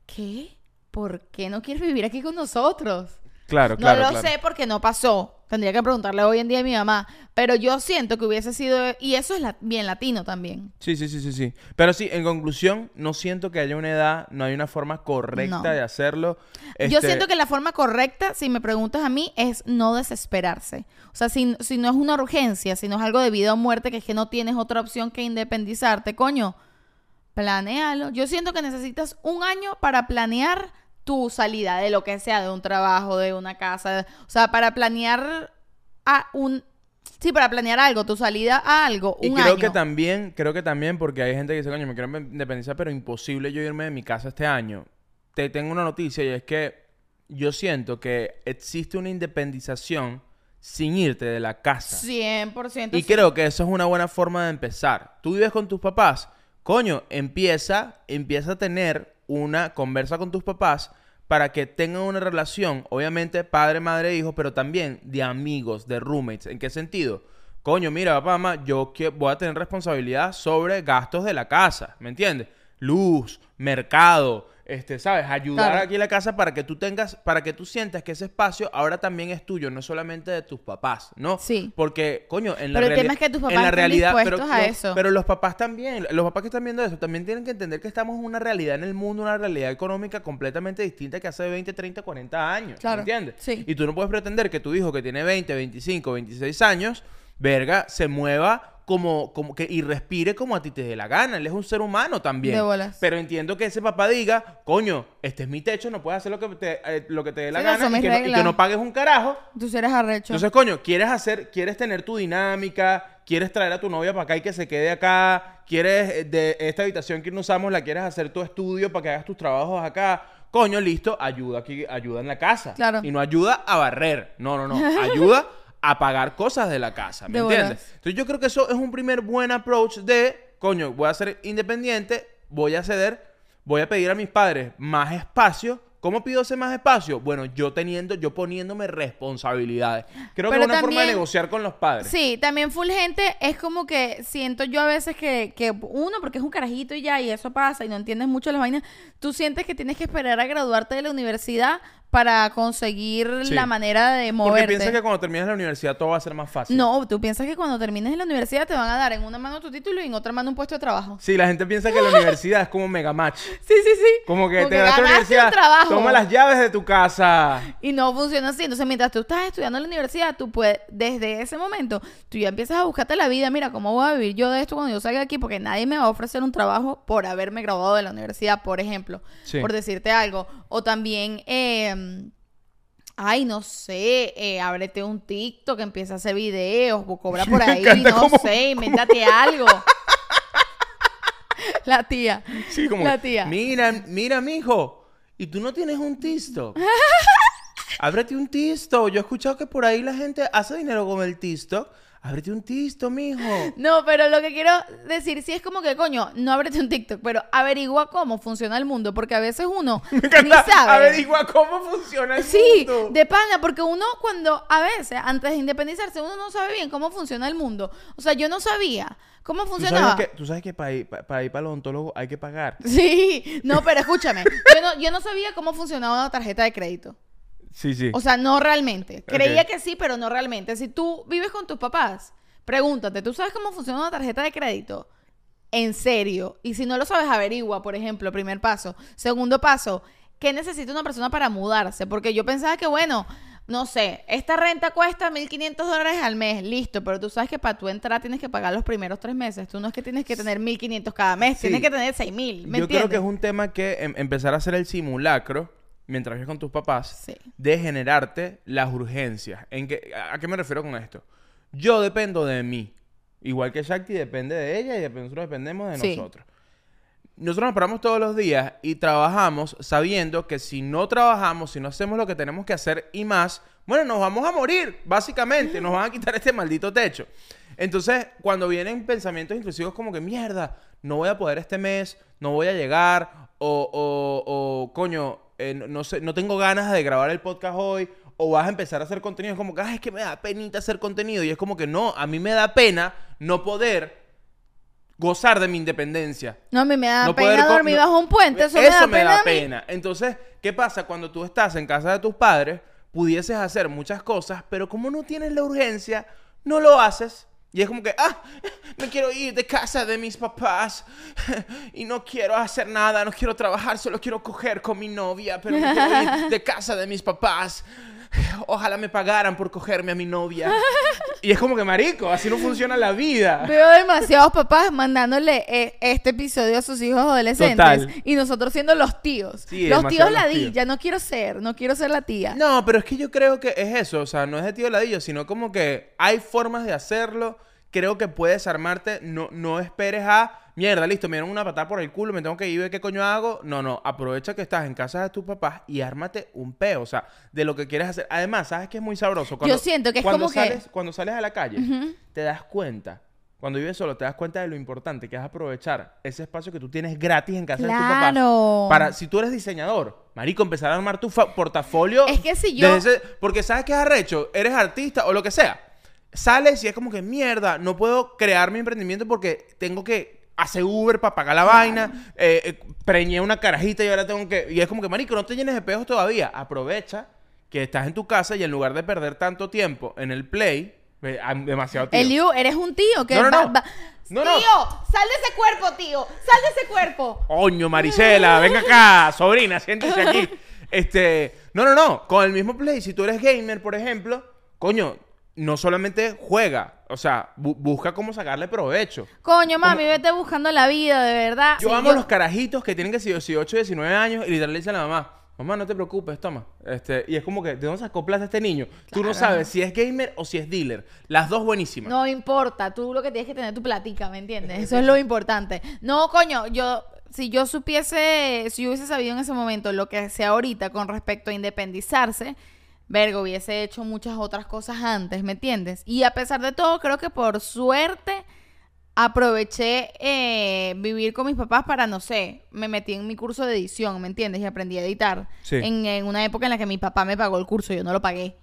¿qué? ¿Por qué no quieres vivir aquí con nosotros? Claro, No lo claro. sé porque no pasó. Tendría que preguntarle hoy en día a mi mamá. Pero yo siento que hubiese sido. Y eso es la- bien latino también. Sí, sí, sí, sí, sí. Pero sí, en conclusión, no siento que haya una edad, no hay una forma correcta No. de hacerlo. Yo Este, siento que la forma correcta, si me preguntas a mí, es no desesperarse. O sea, si, si no es una urgencia, si no es algo de vida o muerte, que es que no tienes otra opción que independizarte, coño, planéalo. Yo siento que necesitas un año para planear tu salida de lo que sea, de un trabajo, de una casa. o sea, para planear a un... Sí, para planear algo, tu salida a algo, Y un creo año. que también, creo que también, porque hay gente que dice, coño, me quiero independizar, pero imposible yo irme de mi casa este año. Te tengo una noticia y es que yo siento que existe una independización sin irte de la casa. 100%. Y sí. creo que eso es una buena forma de empezar. Tú vives con tus papás, coño, empieza, empieza a tener una conversa con tus papás para que tengan una relación, obviamente padre, madre, hijo, pero también de amigos, de roommates. ¿En qué sentido? Coño, mira, papá, mamá, yo voy a tener responsabilidad sobre gastos de la casa, ¿me entiendes? Luz, mercado, este, ¿sabes? Ayudar Claro. aquí en la casa para que tú tengas, para que tú sientas que ese espacio ahora también es tuyo, no solamente de tus papás, ¿no? Sí. Porque, coño, en la Pero el realidad. tema es que tus papás en la realidad, pero, a no, eso. pero los papás también, los papás que están viendo eso, también tienen que entender que estamos en una realidad en el mundo, una realidad económica completamente distinta que hace 20, 30, 40 años. Claro, ¿Me entiendes? sí. Y tú no puedes pretender que tu hijo que tiene 20, 25, 26 años, verga, se mueva como, como que y respire como a ti te dé la gana. Él es un ser humano también. De bolas. Pero entiendo que ese papá diga, coño, este es mi techo, no puedes hacer lo que te, eh, lo que te dé la Sí, gana y que, no, y que no pagues un carajo. Tú sí eres arrecho. Entonces, coño, quieres hacer, quieres tener tu dinámica, quieres traer a tu novia para acá y que se quede acá, quieres eh, de esta habitación que no usamos, la quieres hacer tu estudio para que hagas tus trabajos acá. Coño, listo, ayuda aquí, ayuda en la casa. Claro. Y no ayuda a barrer. No, no, no. Ayuda a pagar cosas de la casa. ¿Me De entiendes? bolas. Entonces yo creo que eso es un primer buen approach de, coño, voy a ser independiente, voy a ceder, voy a pedir a mis padres más espacio. ¿Cómo pido ese más espacio? Bueno, yo teniendo, yo poniéndome responsabilidades. Creo que es una forma de negociar con los padres. Sí, también full gente es como que siento yo a veces que, que uno, porque es un carajito y ya, y eso pasa, y no entiendes mucho las vainas, tú sientes que tienes que esperar a graduarte de la universidad para conseguir Sí. la manera de Porque moverte. piensas que cuando termines la universidad todo va a ser más fácil. No, tú piensas que cuando termines en la universidad te van a dar en una mano tu título y en otra mano un puesto de trabajo. Sí, la gente piensa que la universidad es como mega match. Sí, sí, sí. Como que Como te ganaste la universidad. trabajo. Toma las llaves de tu casa. Y no funciona así. Entonces, mientras tú estás estudiando en la universidad, tú puedes, desde ese momento, tú ya empiezas a buscarte la vida. Mira, ¿cómo voy a vivir yo de esto cuando yo salga de aquí? Porque nadie me va a ofrecer un trabajo por haberme graduado de la universidad, por ejemplo. Sí. Por decirte algo. O también, eh, ay, no sé, eh, ábrete un TikTok, empieza a hacer videos, cobra por ahí, no sé, invéntate algo. La tía. Sí, como La tía. Mira, mira, mijo. ¿Y tú no tienes un TikTok? Ábrete un TikTok. Yo he escuchado que por ahí la gente hace dinero con el TikTok. Ábrete un TikTok, mijo. No, pero lo que quiero decir sí es como que, coño, no ábrete un TikTok, pero averigua cómo funciona el mundo, porque a veces uno Me ni sabe. averigua cómo funciona el Sí, mundo. de pana, porque uno cuando a veces, antes de independizarse, uno no sabe bien cómo funciona el mundo. O sea, yo no sabía cómo ¿Tú funcionaba. sabes, que, tú sabes que para ir, pa- para ir para el odontólogo hay que pagar. Sí, no, pero escúchame, yo no, yo no sabía cómo funcionaba una tarjeta de crédito. Sí, sí. O sea, no realmente. Creía que sí, pero no realmente. Si tú vives con tus papás, pregúntate, ¿tú sabes cómo funciona una tarjeta de crédito? En serio. Y si no lo sabes, averigua, por ejemplo, primer paso. Segundo paso, ¿qué necesita una persona para mudarse? Porque yo pensaba que, bueno, no sé, esta renta cuesta 1.500 dólares al mes, listo, pero tú sabes que para tú entrar tienes que pagar los primeros tres meses. Tú no es que tienes que tener 1.500 cada mes, Sí. tienes que tener 6.000, ¿me Yo creo que es un tema que em- empezar a hacer el simulacro mientras vives con tus papás, Sí. de generarte las urgencias. ¿En qué, ¿A qué me refiero con esto? Yo dependo de mí. Igual que Shakti depende de ella y nosotros dependemos de Sí. nosotros. Nosotros nos paramos todos los días y trabajamos sabiendo que si no trabajamos, si no hacemos lo que tenemos que hacer y más, bueno, nos vamos a morir, básicamente, nos van a quitar este maldito techo. Entonces, cuando vienen pensamientos intrusivos como que, mierda, no voy a poder este mes, no voy a llegar, o, o, o, coño, eh, no, no sé, no tengo ganas de grabar el podcast hoy, o vas a empezar a hacer contenido, es como que, "Ay, es que me da penita hacer contenido, y es como que no, a mí me da pena no poder gozar de mi independencia. No, a mí me da No pena dormir no- bajo un puente. Eso, me da pena. Entonces, ¿qué pasa cuando tú estás en casa de tus padres? Pudieses hacer muchas cosas, pero como no tienes la urgencia, no lo haces. Y es como que, ah, me quiero ir de casa de mis papás y no quiero hacer nada, no quiero trabajar, solo quiero coger con mi novia, pero me quiero ir de casa de mis papás. Ojalá me pagaran por cogerme a mi novia. Y es como que, marico, así no funciona la vida. Veo demasiados papás mandándole eh, este episodio a sus hijos adolescentes. Total. Y nosotros siendo los tíos. Sí, los tíos ladilla. No quiero ser, no quiero ser la tía. No, pero es que yo creo que es eso, o sea, no es de tío ladillo, sino como que hay formas de hacerlo. Creo que puedes armarte, no, no esperes a, mierda, listo, me dieron una patada por el culo, me tengo que ir, ¿qué coño hago? No, no, aprovecha que estás en casa de tus papás y ármate un peo, o sea, de lo que quieres hacer. Además, ¿sabes que es muy sabroso? Yo siento que es cuando como que- sales, Cuando sales a la calle, te das cuenta. Cuando vives solo, te das cuenta de lo importante que es aprovechar ese espacio que tú tienes gratis en casa de tus papás. Claro. Para, si tú eres diseñador, marico, empezar a armar tu portafolio. Es que si yo- desde ese- porque sabes que es arrecho, eres artista o lo que sea. Sales y es como que mierda, no puedo crear mi emprendimiento porque tengo que hacer Uber para pagar la vaina, eh, eh, preñé una carajita y ahora tengo que... Y es como que, marico, no te llenes de pejos todavía. Aprovecha que estás en tu casa y en lugar de perder tanto tiempo en el play, eh, demasiado tiempo. Eliu, eres un tío que No, no, no. va- No, no. Tío, sal de ese cuerpo, tío. Sal de ese cuerpo. Coño, Marisela, venga acá, sobrina, siéntese aquí. Este, no, no, no, con el mismo play, si tú eres gamer, por ejemplo, coño, no solamente juega, o sea, bu- busca cómo sacarle provecho. Coño, mami, vete buscando la vida, de verdad. Yo Sí, amo los carajitos que tienen que ser 18, 19 años y literalmente le dicen a la mamá, mamá, no te preocupes, toma. Este, y es como que, ¿de dónde sacó plata este niño? Tú no sabes si es gamer o si es dealer. Las dos buenísimas. No importa, tú lo que tienes que tener tu platica, ¿me entiendes? Eso es lo importante. No, coño, yo, si yo supiese, si yo hubiese sabido en ese momento lo que sé ahorita con respecto a independizarse, vergo, hubiese hecho muchas otras cosas antes, ¿me entiendes? Y a pesar de todo, creo que por suerte aproveché eh, vivir con mis papás para, no sé, me metí en mi curso de edición, ¿me entiendes? Y aprendí a editar. Sí. En, en una época en la que mi papá me pagó el curso, yo no lo pagué.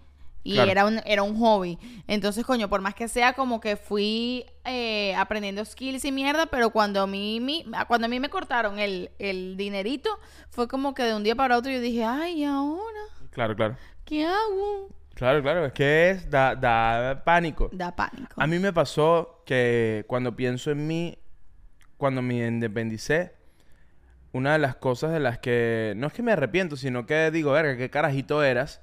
Y Claro. era, un, era un hobby. Entonces, coño, por más que sea, como que fui eh, aprendiendo skills y mierda, pero cuando a mí, mi- cuando a mí me cortaron el, el dinerito, fue como que de un día para otro yo dije, ay, ¿y ahora? Claro, claro. ¿Qué hago? Claro, claro, es que es, da, da pánico. Da pánico. A mí me pasó que cuando pienso en mí, cuando me independicé, una de las cosas de las que no es que me arrepiento, sino que digo, verga, qué carajito eras,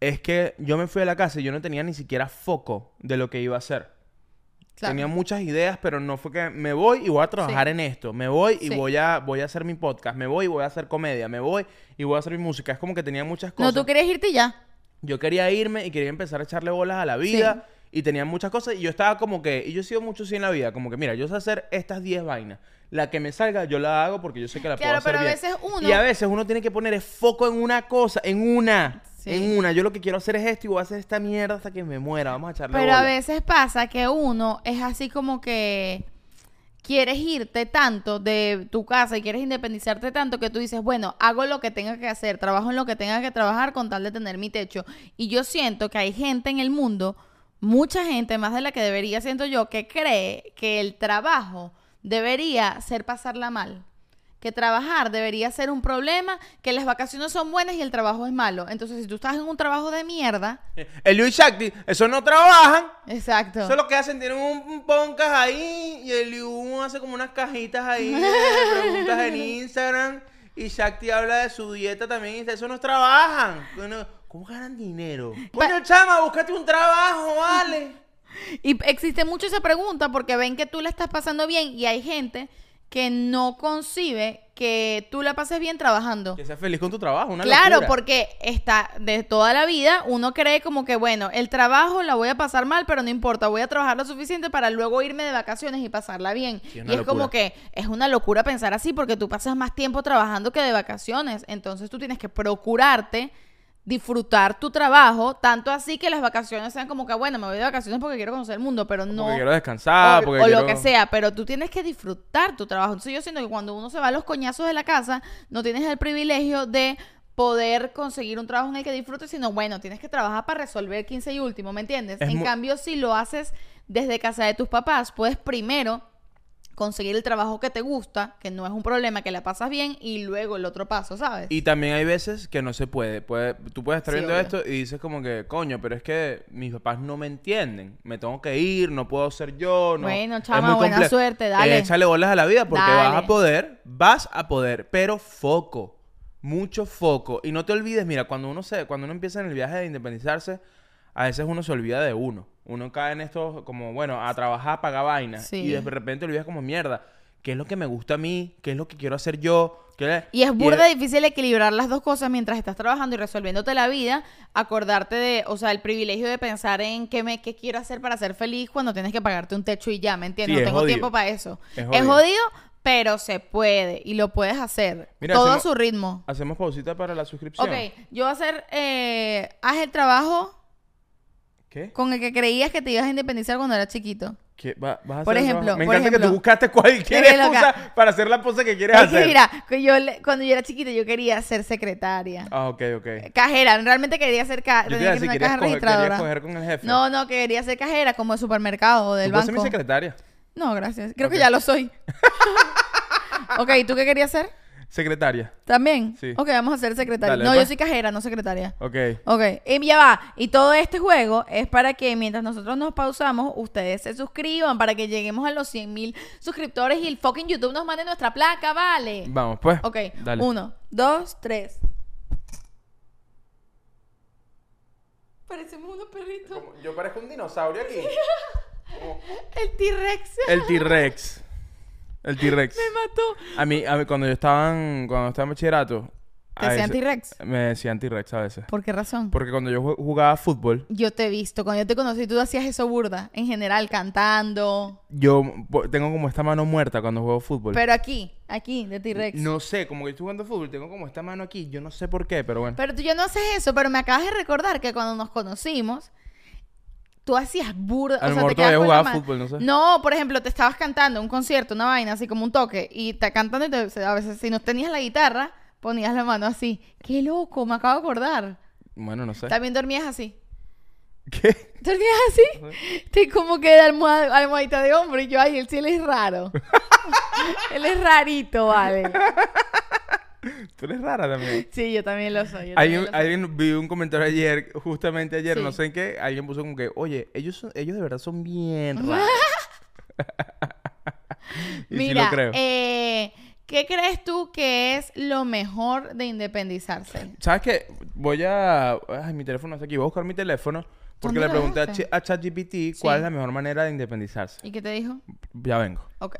es que yo me fui a la casa y yo no tenía ni siquiera foco de lo que iba a hacer. Claro. Tenía muchas ideas, pero no fue que me voy y voy a trabajar Sí. en esto. Me voy y Sí. voy a voy a hacer mi podcast. Me voy y voy a hacer comedia. Me voy y voy a hacer mi música. Es como que tenía muchas cosas. No, tú querías irte ya. Yo quería irme y quería empezar a echarle bolas a la vida. Y tenía muchas cosas. Y yo estaba como que. Y yo he sido mucho así en la vida. Como que, mira, yo sé hacer estas 10 vainas. La que me salga, yo la hago porque yo sé que la Claro, puedo hacer pero a bien. veces uno- Y a veces uno tiene que poner el foco en una cosa. En una. Sí. En una. Yo lo que quiero hacer es esto y voy a hacer esta mierda hasta que me muera. Vamos a echarle Pero a veces pasa que uno es así como que quieres irte tanto de tu casa y quieres independizarte tanto que tú dices, bueno, hago lo que tenga que hacer, trabajo en lo que tenga que trabajar con tal de tener mi techo. Y yo siento que hay gente en el mundo, mucha gente, más de la que debería, siento yo, que cree que el trabajo debería ser pasarla mal. Que trabajar debería ser un problema, que las vacaciones son buenas y el trabajo es malo. Entonces, si tú estás en un trabajo de mierda, El Luis Shakti, esos no trabajan. exacto. Eso es lo que hacen, tienen un, un podcast ahí y el Liu hace como unas cajitas ahí de preguntas en Instagram y Shakti habla de su dieta también y dice, eso no trabajan. Bueno, ¿Cómo ganan dinero? Coño, chama, búscate un trabajo, vale. Y existe mucho esa pregunta porque ven que tú la estás pasando bien y hay gente que no concibe que tú la pases bien trabajando. Que seas feliz con tu trabajo, una Claro, locura. porque está de toda la vida uno cree como que, bueno, el trabajo la voy a pasar mal, pero no importa, voy a trabajar lo suficiente para luego irme de vacaciones y pasarla bien. Sí, y es como que es una locura pensar así porque tú pasas más tiempo trabajando que de vacaciones. Entonces tú tienes que procurarte disfrutar tu trabajo, tanto así que las vacaciones sean como que, bueno, me voy de vacaciones porque quiero conocer el mundo, pero no Porque quiero descansar, o, porque o quiero... lo que sea, pero tú tienes que disfrutar tu trabajo. Entonces yo siento que cuando uno se va a los coñazos de la casa, no tienes el privilegio de poder conseguir un trabajo en el que disfrutes, sino bueno, tienes que trabajar para resolver 15 y último, ¿me entiendes? Es en cambio, si lo haces desde casa de tus papás, puedes primero conseguir el trabajo que te gusta, que no es un problema, que la pasas bien, y luego el otro paso, ¿sabes? Y también hay veces que no se puede. puede tú puedes estar Sí, viendo obvio. esto y dices como que, coño, pero es que mis papás no me entienden. Me tengo que ir, no puedo ser yo. No. Bueno, chama, buena suerte, dale. Échale bolas a la vida porque vas a poder, vas a poder, pero foco. Mucho foco. Y no te olvides, mira, cuando uno se, cuando uno empieza en el viaje de independizarse, a veces uno se olvida de uno. Uno cae en esto como, bueno, a trabajar, pagar vainas. Sí. Y de repente olvidas como mierda. ¿Qué es lo que me gusta a mí? ¿Qué es lo que quiero hacer yo? ¿Qué- Y es burda difícil equilibrar las dos cosas mientras estás trabajando y resolviéndote la vida, acordarte de, o sea, el privilegio de pensar en qué me qué quiero hacer para ser feliz cuando tienes que pagarte un techo y ya, ¿me entiendes? Sí, no tengo jodido. tiempo para eso. Es Es jodido. pero se puede y lo puedes hacer. Mira, Todo a su ritmo. Hacemos pausita para la suscripción. Ok, yo voy a hacer, eh, haz el trabajo ¿Qué? con el que creías que te ibas a independizar cuando eras chiquito. ¿Qué? Va- vas a Por hacer ejemplo? Me por encanta que ejemplo. tú buscaste cualquier que excusa para hacer la pose que quieres Es hacer. que mira, que yo le- cuando yo era chiquita yo quería ser secretaria. Ah, ok, ok. Cajera, realmente quería ser ca Yo te iba a que decir, una caja coger, registradora. coger con el jefe. No, no, quería ser cajera como de supermercado o del ¿Tú puedes ser banco. mi secretaria? No, gracias. Creo que ya lo soy. ok, ¿tú qué querías ser? Secretaria. ¿También? Sí. Ok, vamos a ser secretaria. Dale, no, pues. yo soy cajera, no secretaria. Ok. Ok, y ya va. Y todo este juego es para que mientras nosotros nos pausamos, ustedes se suscriban para que lleguemos a los 100 mil suscriptores y el fucking YouTube nos mande nuestra placa, ¿vale? Vamos, pues. Ok, Dale. uno, dos, tres. Parecemos unos perritos. Yo parezco un dinosaurio aquí. El T-Rex El T-Rex. El T-Rex. me mató. A mí, a mí, cuando yo estaba en, cuando estaba en bachillerato... ¿Te decían T-Rex? Me decían T-Rex a veces. ¿Por qué razón? Porque cuando yo ju- jugaba fútbol, Yo te he visto, cuando yo te conocí tú hacías eso burda, en general, cantando. yo tengo como esta mano muerta cuando juego fútbol. Pero aquí, aquí, de T-Rex. No sé, como que estoy jugando fútbol, tengo como esta mano aquí. Yo no sé por qué, pero bueno. Pero tú ya no haces eso, pero me acabas de recordar que cuando nos conocimos, tú hacías burda. A lo o sea, mejor te quedas todavía con la jugaba mano- fútbol, no sé. No, por ejemplo, te estabas cantando un concierto, una vaina así como un toque, y te cantando y te- a veces si no tenías la guitarra, ponías la mano así. ¡Qué loco! Me acabo de acordar. Bueno, no sé. También dormías así. ¿Qué? ¿Dormías así? Te como que de almohada, almohadita de hombre. Y yo, ay, él sí él es raro. él es rarito, vale. Tú eres rara también. Sí, yo también lo soy. yo también Alguien, lo soy. alguien vi un comentario ayer, justamente ayer, Sí. no sé en qué, alguien puso como que, oye, ellos son- ellos de verdad son bien raros. y sí Mira, lo creo. eh, ¿qué crees tú que es lo mejor de independizarse? ¿Sabes qué? Voy a... Ay, mi teléfono está aquí. Voy a buscar mi teléfono porque ¿Dónde le pregunté a? Ch- a ChatGPT cuál Sí. es la mejor manera de independizarse. ¿Y qué te dijo? Ya vengo. Ok.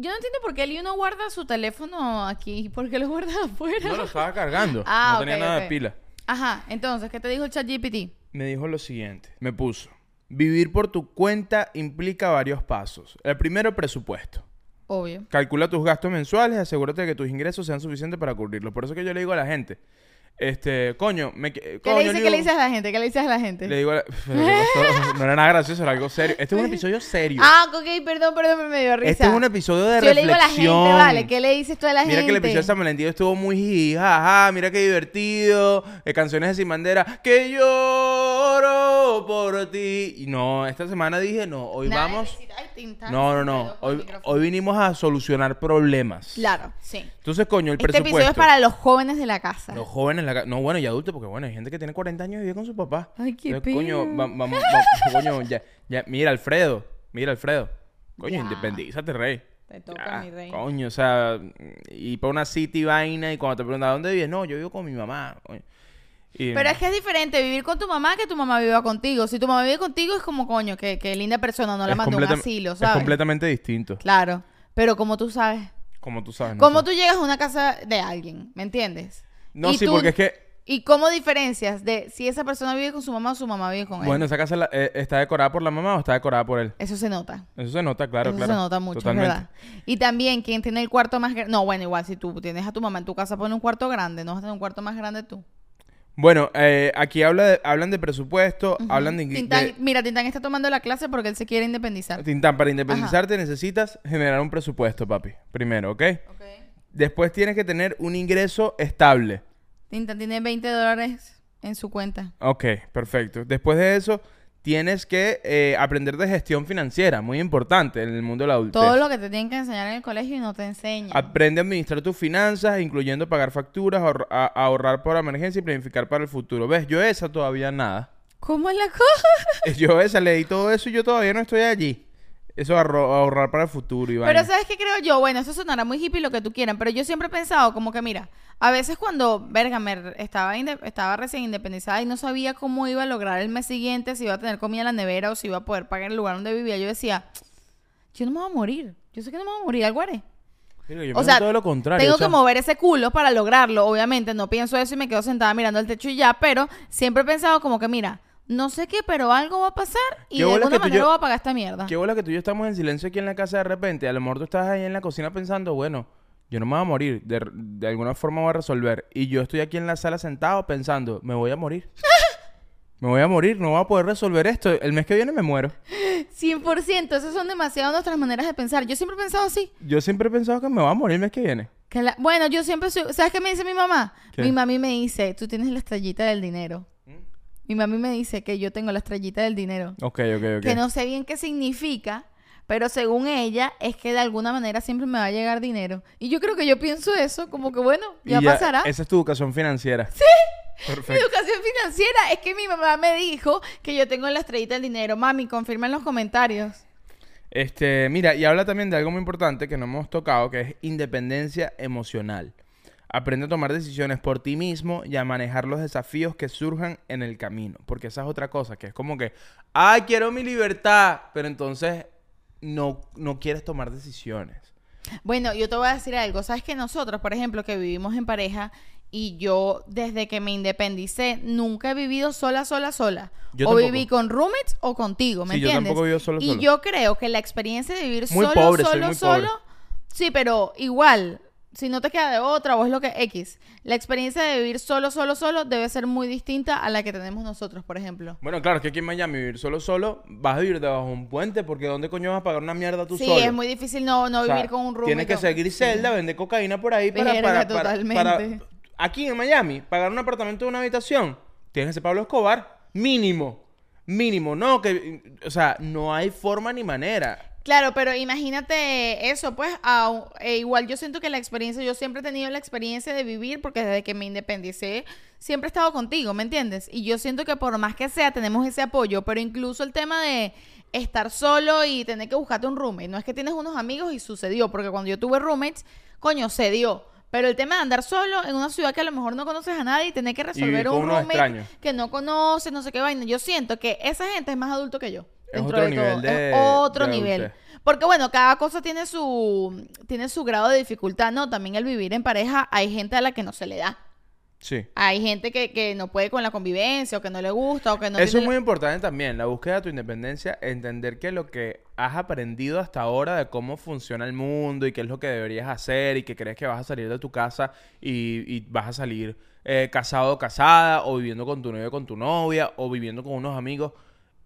Yo no entiendo por qué el uno guarda su teléfono aquí. ¿Por qué lo guarda afuera? No lo estaba cargando. Ah, no tenía nada de pila. Ajá, entonces, ¿qué te dijo el chat GPT? Me dijo lo siguiente. Me puso. Vivir por tu cuenta implica varios pasos. El primero, presupuesto. Obvio. Calcula tus gastos mensuales y asegúrate de que tus ingresos sean suficientes para cubrirlos. Por eso que yo le digo a la gente, este, coño, me que- ¿Qué coño, le, dice, ¿Qué le dices a la gente? ¿Qué le dices a la gente? Le digo a no era nada gracioso, era algo serio. Este es un episodio serio. Ah, ok, perdón, perdón, pero me dio risa. este es un episodio de Yo le digo a la gente, vale, ¿qué le dices tú a la Mira gente? que el episodio de San Valentín estuvo muy jaja, mira qué divertido, eh, canciones de Sin Bandera, que lloro por ti. Y no, esta semana dije, no, hoy Nada de vamos... risita. Ay, tinta. No, no, no, con hoy, micrófono. hoy vinimos a solucionar problemas. Claro, sí. Entonces, coño, el Este presupuesto. episodio es para los jóvenes de la casa. Los jóvenes, la no, bueno, y adultos, porque bueno, hay gente que tiene 40 años y vive con su papá. Ay, qué Entonces, Coño, vamos, va- coño, ya, ya, mira, Alfredo, mira, Alfredo. Coño, Ya. independízate, rey. Te toca, Ya, mi rey. Coño, o sea, y para una city vaina y cuando te preguntan dónde vives, no, yo vivo con mi mamá. coño. Y- Pero es que es diferente vivir con tu mamá que tu mamá viva contigo. Si tu mamá vive contigo es como, coño, que, que linda persona, no la es mandó a un asilo, Es ¿sabes? completamente distinto. Claro. Pero como tú sabes, Como tú sabes. no como tú llegas a una casa de alguien, ¿me entiendes? No, sí, tú- porque es que... ¿Y cómo diferencias de si esa persona vive con su mamá o su mamá vive con él? Bueno, esa casa la- eh, está decorada por la mamá o está decorada por él. Eso se nota. Eso se nota, claro, Eso claro. se nota mucho, es Totalmente. verdad. Y también quien tiene el cuarto más grande. No, bueno, igual si tú tienes a tu mamá en tu casa, pone un cuarto grande, no vas a tener un cuarto más grande tú. Bueno, eh, aquí habla de- hablan de presupuesto, hablan de, Tintán- de- Mira, Tintán está tomando la clase porque él se quiere independizar. Tintán, para independizarte necesitas generar un presupuesto, papi. Primero, ¿ok? Ok. Después tienes que tener un ingreso estable. Tintán tiene 20 dólares en su cuenta. Ok, perfecto. Después de eso, tienes que eh, aprender de gestión financiera, muy importante en el mundo de la adultez. Todo lo que te tienen que enseñar en el colegio y no te enseñan. Aprende a administrar tus finanzas, incluyendo pagar facturas, a- ahorrar por emergencia y planificar para el futuro. ¿Ves? Yo esa todavía nada. ¿Cómo es la cosa? Yo esa leí todo eso y yo todavía no estoy allí. Eso ahorro- ahorrar para el futuro, Iván. Pero ¿sabes qué creo yo? Bueno, eso sonará muy hippie lo que tú quieran, pero yo siempre he pensado como que, mira, a veces cuando, verga, me estaba, inde- estaba recién independizada y no sabía cómo iba a lograr el mes siguiente, si iba a tener comida en la nevera o si iba a poder pagar el lugar donde vivía, yo decía, yo no me voy a morir. Yo sé que no me voy a morir, algo haré. Yo O sea, todo lo contrario. tengo o sea, que mover ese culo para lograrlo, obviamente. No pienso eso y me quedo sentada mirando el techo y ya, pero siempre he pensado como que, mira, no sé qué, pero algo va a pasar y de alguna manera yo- voy a pagar esta mierda. Qué bola que tú y yo estamos en silencio aquí en la casa de repente. A lo mejor tú estás ahí en la cocina pensando, bueno, yo no me voy a morir. De, de alguna forma voy a resolver. Y yo estoy aquí en la sala sentado pensando, me voy a morir. me voy a morir, no voy a poder resolver esto. El mes que viene me muero. 100%, esas son demasiado nuestras maneras de pensar. Yo siempre he pensado así. Yo siempre he pensado que me voy a morir el mes que viene. Que la- Bueno, yo siempre soy... ¿Sabes qué me dice mi mamá? ¿Qué? Mi mami me dice, tú tienes la estrellita del dinero. Mi mami me dice que yo tengo la estrellita del dinero. Ok, ok, ok. Que no sé bien qué significa, pero según ella es que de alguna manera siempre me va a llegar dinero. Y yo creo que yo pienso eso, como que bueno, Y ya, pasará. Esa es tu educación financiera. Sí. Mi Perfecto. educación financiera es que mi mamá me dijo que yo tengo la estrellita del dinero. Mami, confirma en los comentarios. Este, mira, y habla también de algo muy importante que no hemos tocado, que es independencia emocional. Aprende a tomar decisiones por ti mismo y a manejar los desafíos que surjan en el camino. Porque esa es otra cosa, que es como que, ay, quiero mi libertad, pero entonces no, no quieres tomar decisiones. Bueno, yo te voy a decir algo. Sabes que nosotros, por ejemplo, que vivimos en pareja y yo desde que me independicé nunca he vivido sola, sola, sola. Yo o tampoco. viví con roommates o contigo, ¿me Sí, yo entiendes? tampoco vivo solo, y solo. yo creo que la experiencia de vivir Muy solo, pobre, solo, solo, pobre. sí, pero igual, si no te queda de otra o es lo que X, la experiencia de vivir solo, solo, solo debe ser muy distinta a la que tenemos nosotros, por ejemplo. Bueno, claro, es que aquí en Miami vivir solo solo, vas a vivir debajo de un puente, porque ¿dónde coño vas a pagar una mierda tú sí, solo? es muy difícil no, no O sea, vivir con un roommate. Tienes que seguir Zelda, vender cocaína por ahí para, Verga, para, para- totalmente. para- Aquí en Miami, pagar un apartamento de una habitación, tienes que ser Pablo Escobar, mínimo. Mínimo, no, que, o sea, no hay forma ni manera. Claro, pero imagínate eso, pues, e igual yo siento que la experiencia, yo siempre he tenido la experiencia de vivir, porque desde que me independicé, siempre he estado contigo, ¿me entiendes? Y yo siento que por más que sea, tenemos ese apoyo, pero incluso el tema de estar solo y tener que buscarte un roommate, no es que tienes unos amigos y sucedió, porque cuando yo tuve roommates, coño, se dio. Pero el tema de andar solo en una ciudad que a lo mejor no conoces a nadie y tener que resolver un roommate extraños. que no conoces, no sé qué vaina, yo siento que esa gente es más adulto que yo. Es otro de nivel de- es otro de nivel. Porque bueno, cada cosa tiene su tiene su grado de dificultad, ¿no? También el vivir en pareja hay gente a la que no se le da. Sí. Hay gente que, que no puede con la convivencia o que no le gusta o que no Eso tiene es muy importante también, la búsqueda de tu independencia, entender que lo que has aprendido hasta ahora de cómo funciona el mundo y qué es lo que deberías hacer y que crees que vas a salir de tu casa y, y vas a salir eh, casado o casada o viviendo con tu novio con tu novia o viviendo con unos amigos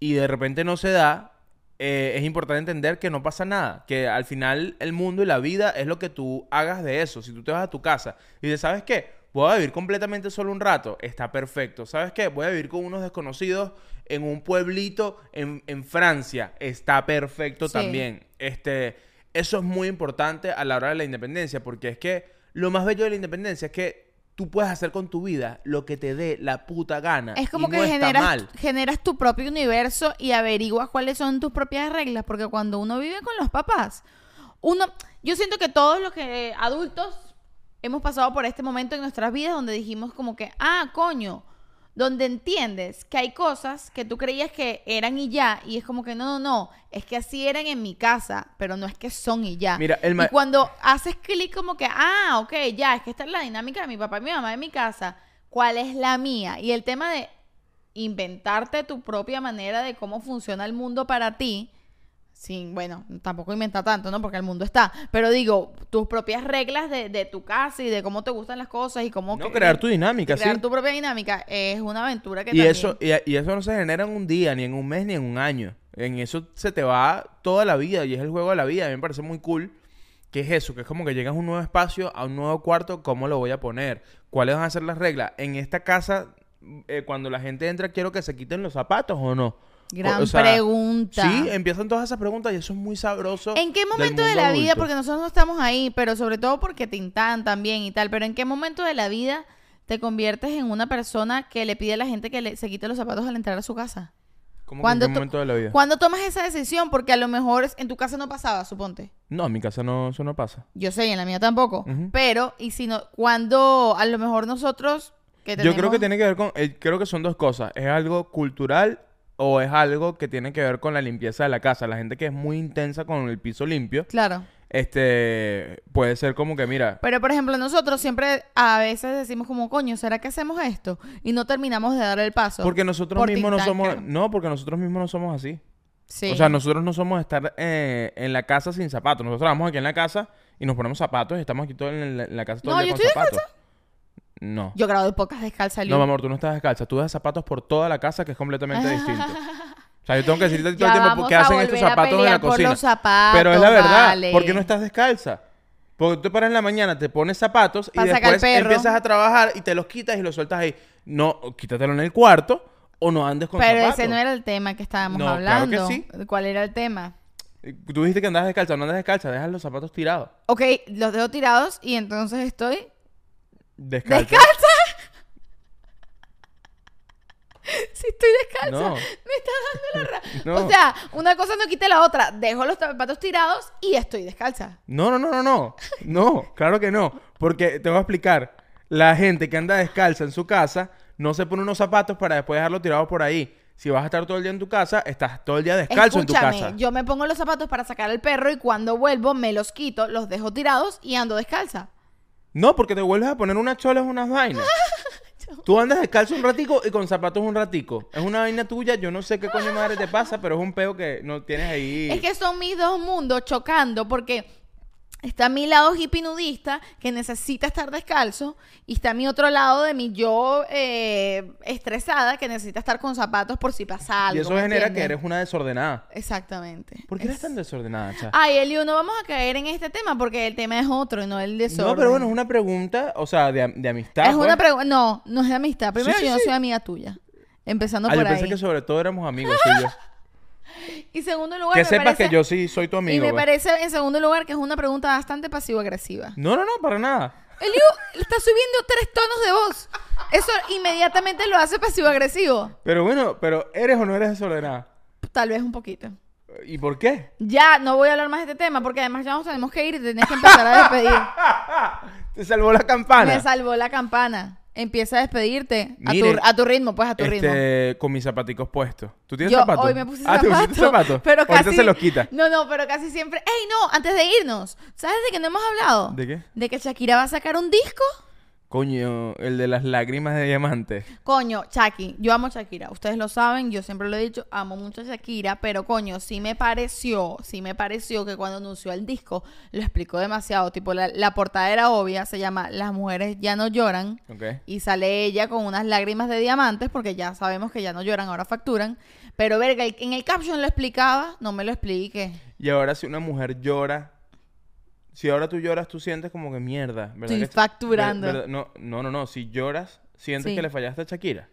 y de repente no se da, eh, es importante entender que no pasa nada, que al final el mundo y la vida es lo que tú hagas de eso. Si tú te vas a tu casa y dices, ¿sabes qué? Voy a vivir completamente solo un rato, está perfecto. ¿Sabes qué? Voy a vivir con unos desconocidos en un pueblito en, en Francia, está perfecto Sí. también. Este, eso es muy importante a la hora de la independencia, porque es que lo más bello de la independencia es que tú puedes hacer con tu vida lo que te dé la puta gana. Es como y que no está generas, mal. generas tu propio universo y averiguas cuáles son tus propias reglas, porque cuando uno vive con los papás, uno, yo siento que todos los que adultos hemos pasado por este momento en nuestras vidas donde dijimos como que, ah, coño, donde entiendes que hay cosas que tú creías que eran y ya, y es como que no, no, no, es que así eran en mi casa, pero no es que son y ya. Mira, el ma- y cuando haces clic como que, ah, ok, ya, es que esta es la dinámica de mi papá y mi mamá en mi casa, ¿cuál es la mía? Y el tema de inventarte tu propia manera de cómo funciona el mundo para ti, sin, bueno, tampoco inventa tanto, ¿no? Porque el mundo está, pero digo, tus propias reglas de, de tu casa y de cómo te gustan las cosas y cómo... No, crear tu dinámica, crear sí. tu propia dinámica es una aventura que Y también... eso, y, y eso no se genera en un día, ni en un mes, ni en un año. En eso se te va toda la vida y es el juego de la vida. A mí me parece muy cool que es eso, que es como que llegas a un nuevo espacio, a un nuevo cuarto, ¿cómo lo voy a poner? ¿Cuáles van a ser las reglas? En esta casa, eh, cuando la gente entra, quiero que se quiten los zapatos o no. Gran O sea, pregunta. Sí, empiezan todas esas preguntas y eso es muy sabroso. ¿En qué momento de la vida, porque nosotros no estamos ahí, pero sobre todo porque Tintán también y tal, pero en qué momento de la vida te conviertes en una persona que le pide a la gente que le- se quite los zapatos al entrar a su casa? ¿Cómo que en ¿Cuándo qué to- momento de la vida? ¿Cuándo tomas esa decisión? Porque a lo mejor en tu casa no pasaba, suponte. No, en mi casa no, eso no pasa. Yo sé, y en la mía tampoco. Pero, y si no, cuando a lo mejor nosotros que Yo creo que tiene que ver con, eh, creo que son dos cosas. ¿Es algo cultural o es algo que tiene que ver con la limpieza de la casa? La gente que es muy intensa con el piso limpio, Claro. este, puede ser como que, mira, Pero, por ejemplo, nosotros siempre a veces decimos como, coño, ¿será que hacemos esto? Y no terminamos de dar el paso. porque nosotros Por mismos no somos, no, porque nosotros mismos no somos así. Sí. O sea, nosotros no somos estar eh, en la casa sin zapatos. Nosotros vamos aquí en la casa y nos ponemos zapatos y estamos aquí todo en la, en la casa todo No, el día yo con estoy zapatos. No. Yo grabo de pocas descalzas, No, mi amor, tú no estás descalza. Tú dejas zapatos por toda la casa, que es completamente distinto. O sea, yo tengo que decirte todo el tiempo a hacen estos zapatos en la pelear por cocina. los zapatos, Pero es la verdad. vale. ¿Por qué no estás descalza? Porque tú te paras en la mañana, te pones zapatos y Pa' sacar después empiezas a trabajar y te los quitas y los sueltas ahí. No, quítatelo en el cuarto o no andes con Pero zapatos. ese no era el tema que estábamos No, claro que hablando. sí. ¿Cuál era el tema? Tú dijiste que andas descalza, no andas descalza, dejas los zapatos tirados. Ok, los dejo tirados y entonces estoy Descalza. descalza. si estoy descalza, No. me está dando la ra- No. O sea, una cosa no quita la otra. Dejo los zapatos tirados y estoy descalza. No, no, no, no, no. No, claro que no. Porque te voy a explicar. La gente que anda descalza en su casa no se pone unos zapatos para después dejarlos tirados por ahí. Si vas a estar todo el día en tu casa, estás todo el día descalzo en tu Escúchame, casa. yo me pongo los zapatos para sacar al perro y cuando vuelvo me los quito, los dejo tirados y ando descalza. No, porque te vuelves a poner unas cholas, unas vainas. Tú andas descalzo un ratico y con zapatos un ratico. Es una vaina tuya, yo no sé qué coño madre te pasa, pero es un peo que no tienes ahí. Es que son mis dos mundos chocando porque está mi lado hippie nudista que necesita estar descalzo y está mi otro lado de mi yo eh, estresada que necesita estar con zapatos por si pasa algo. y eso ¿me genera que eres una desordenada. Exactamente. ¿Por qué eres Es- tan desordenada, cha? Ay, Elio, no vamos a caer en este tema porque el tema es otro, no el desorden. no, pero bueno, es una pregunta, o sea, de, de amistad. Es una pues. pregunta. No, no es de amistad. Primero, sí, yo no sí. soy amiga tuya. Empezando Ah, por yo pensé ahí. que sobre todo éramos amigos, yo. Y segundo lugar, Que me sepas parece- que yo sí soy tu Y amigo. me pues. parece, en segundo lugar, que es una pregunta bastante pasivo-agresiva. No, no, no, para nada. Elio está subiendo tres tonos de voz. Eso inmediatamente lo hace pasivo-agresivo. Pero bueno, pero ¿eres o no eres desordenada? Tal vez un poquito. ¿Y por qué? Ya no voy a hablar más de este tema porque además ya nos tenemos que ir y tenés que empezar a despedir. Te salvó la campana. Me salvó la campana. Empieza a despedirte. A tu, a tu ritmo, pues a tu ritmo. Este, con mis zapaticos puestos. ¿Tú tienes Yo zapatos? hoy me puse ah, ¿te zapatos. pusiste zapatos? Pero Ahorita casi, se los quita. No, no, pero casi siempre. ¡Ey, no! Antes de irnos. ¿Sabes de qué no hemos hablado? ¿De qué? De que Shakira va a sacar un disco. Coño, el de las lágrimas de diamante. Coño, Shaki, yo amo a Shakira. Ustedes lo saben, yo siempre lo he dicho, amo mucho a Shakira, pero coño, sí me pareció, sí me pareció que cuando anunció el disco lo explicó demasiado. Tipo, la, la portada era obvia, se llama Las mujeres ya no lloran. Y sale ella con unas lágrimas de diamantes, porque ya sabemos que ya no lloran, ahora facturan. Pero verga, en el caption lo explicaba, no me lo explique. Y ahora si una mujer llora... Si ahora tú lloras, tú sientes como que mierda. ¿verdad Estoy que- facturando. ver- verdad- No, no, no, no. Si lloras, sientes Sí. que le fallaste a Shakira.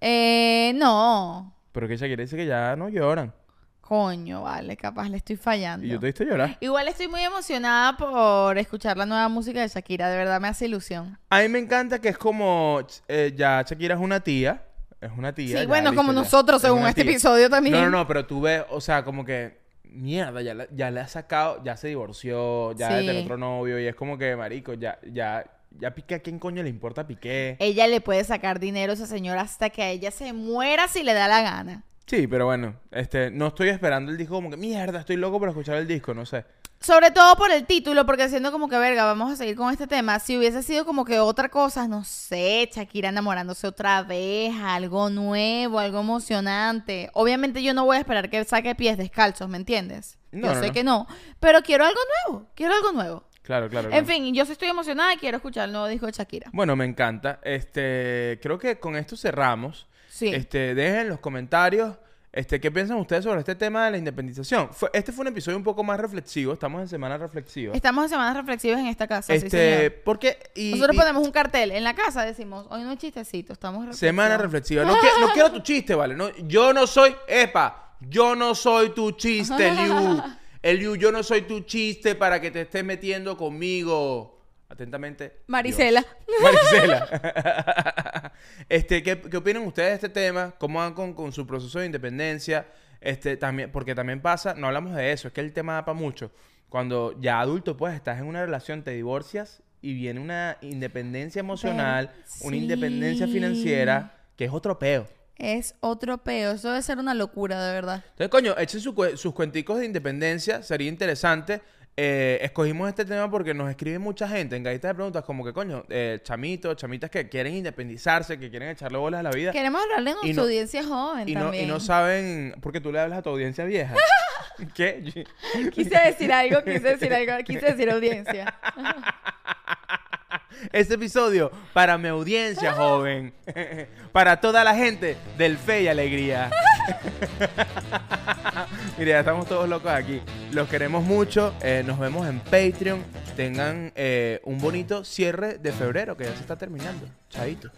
Eh, no. Pero que Shakira dice que ya no lloran. Coño, vale, capaz le estoy fallando. Y yo te diste llorar. Igual estoy muy emocionada por escuchar la nueva música de Shakira, de verdad me hace ilusión. A mí me encanta que es como... eh, ya Shakira es una tía. Es una tía. Sí, ya, bueno, listo, como ya. nosotros, Es según una este tía. episodio también. No, no, no, pero tú ves, o sea, como que... Mierda, ya, la- ya le ha sacado... Ya se divorció, ya Sí. tiene otro novio. Y es como que, marico, ya... ya ya Piqué, ¿a quién coño le importa Piqué? Ella le puede sacar dinero a esa señora hasta que a ella se muera si le da la gana. Sí, pero bueno, este, no estoy esperando el disco como que, mierda, estoy loco por escuchar el disco, no sé. Sobre todo por el título, porque siendo como que, verga, vamos a seguir con este tema. Si hubiese sido como que otra cosa, no sé, Shakira enamorándose otra vez, algo nuevo, algo emocionante. Obviamente yo no voy a esperar que saque pies descalzos, ¿me entiendes? No, yo no, sé no. que no, pero quiero algo nuevo, quiero algo nuevo. Claro, claro. En claro. fin, yo sí estoy emocionada y quiero escuchar el nuevo disco de Shakira. Bueno, me encanta. Este, creo que con esto cerramos. Sí. Este, dejen en los comentarios este, qué piensan ustedes sobre este tema de la independización. Fue- este fue un episodio un poco más reflexivo. Estamos en semana reflexiva. Estamos en semanas reflexivas en esta casa. sí, este, señor. porque y, Nosotros y- ponemos un cartel en la casa, decimos, hoy no hay chistecito, estamos semana reflexivos". reflexiva. No, qui- no quiero tu chiste, vale. No, yo no soy, epa, yo no soy tu chiste, Liu. El Liu, yo no soy tu chiste para que te estés metiendo conmigo. Atentamente. Marisela. Dios. Marisela. este, ¿qué, ¿qué opinan ustedes de este tema? ¿Cómo van con, con su proceso de independencia? Este, también, porque también pasa, no hablamos de eso, es que el tema da para mucho. Cuando ya adulto, pues, estás en una relación, te divorcias y viene una independencia emocional, una independencia financiera, que es otro peo. Es otro peo, eso debe ser una locura, de verdad. Entonces, coño, echen su sus cuenticos de independencia, sería interesante. Eh, escogimos este tema porque nos escribe mucha gente en galletas de preguntas como que, coño, eh, chamitos, chamitas que quieren independizarse, que quieren echarle bolas a la vida Queremos hablarle a no- audiencia joven y no, y no saben, porque tú le hablas a tu audiencia vieja. ¿Qué? Quise decir algo, quise decir algo, quise decir audiencia. Este episodio para mi audiencia joven, para toda la gente del Fe y Alegría. Mira, ya estamos todos locos aquí. Los queremos mucho. eh, nos vemos en Patreon. Tengan eh, un bonito cierre de febrero que ya se está terminando. Chaito.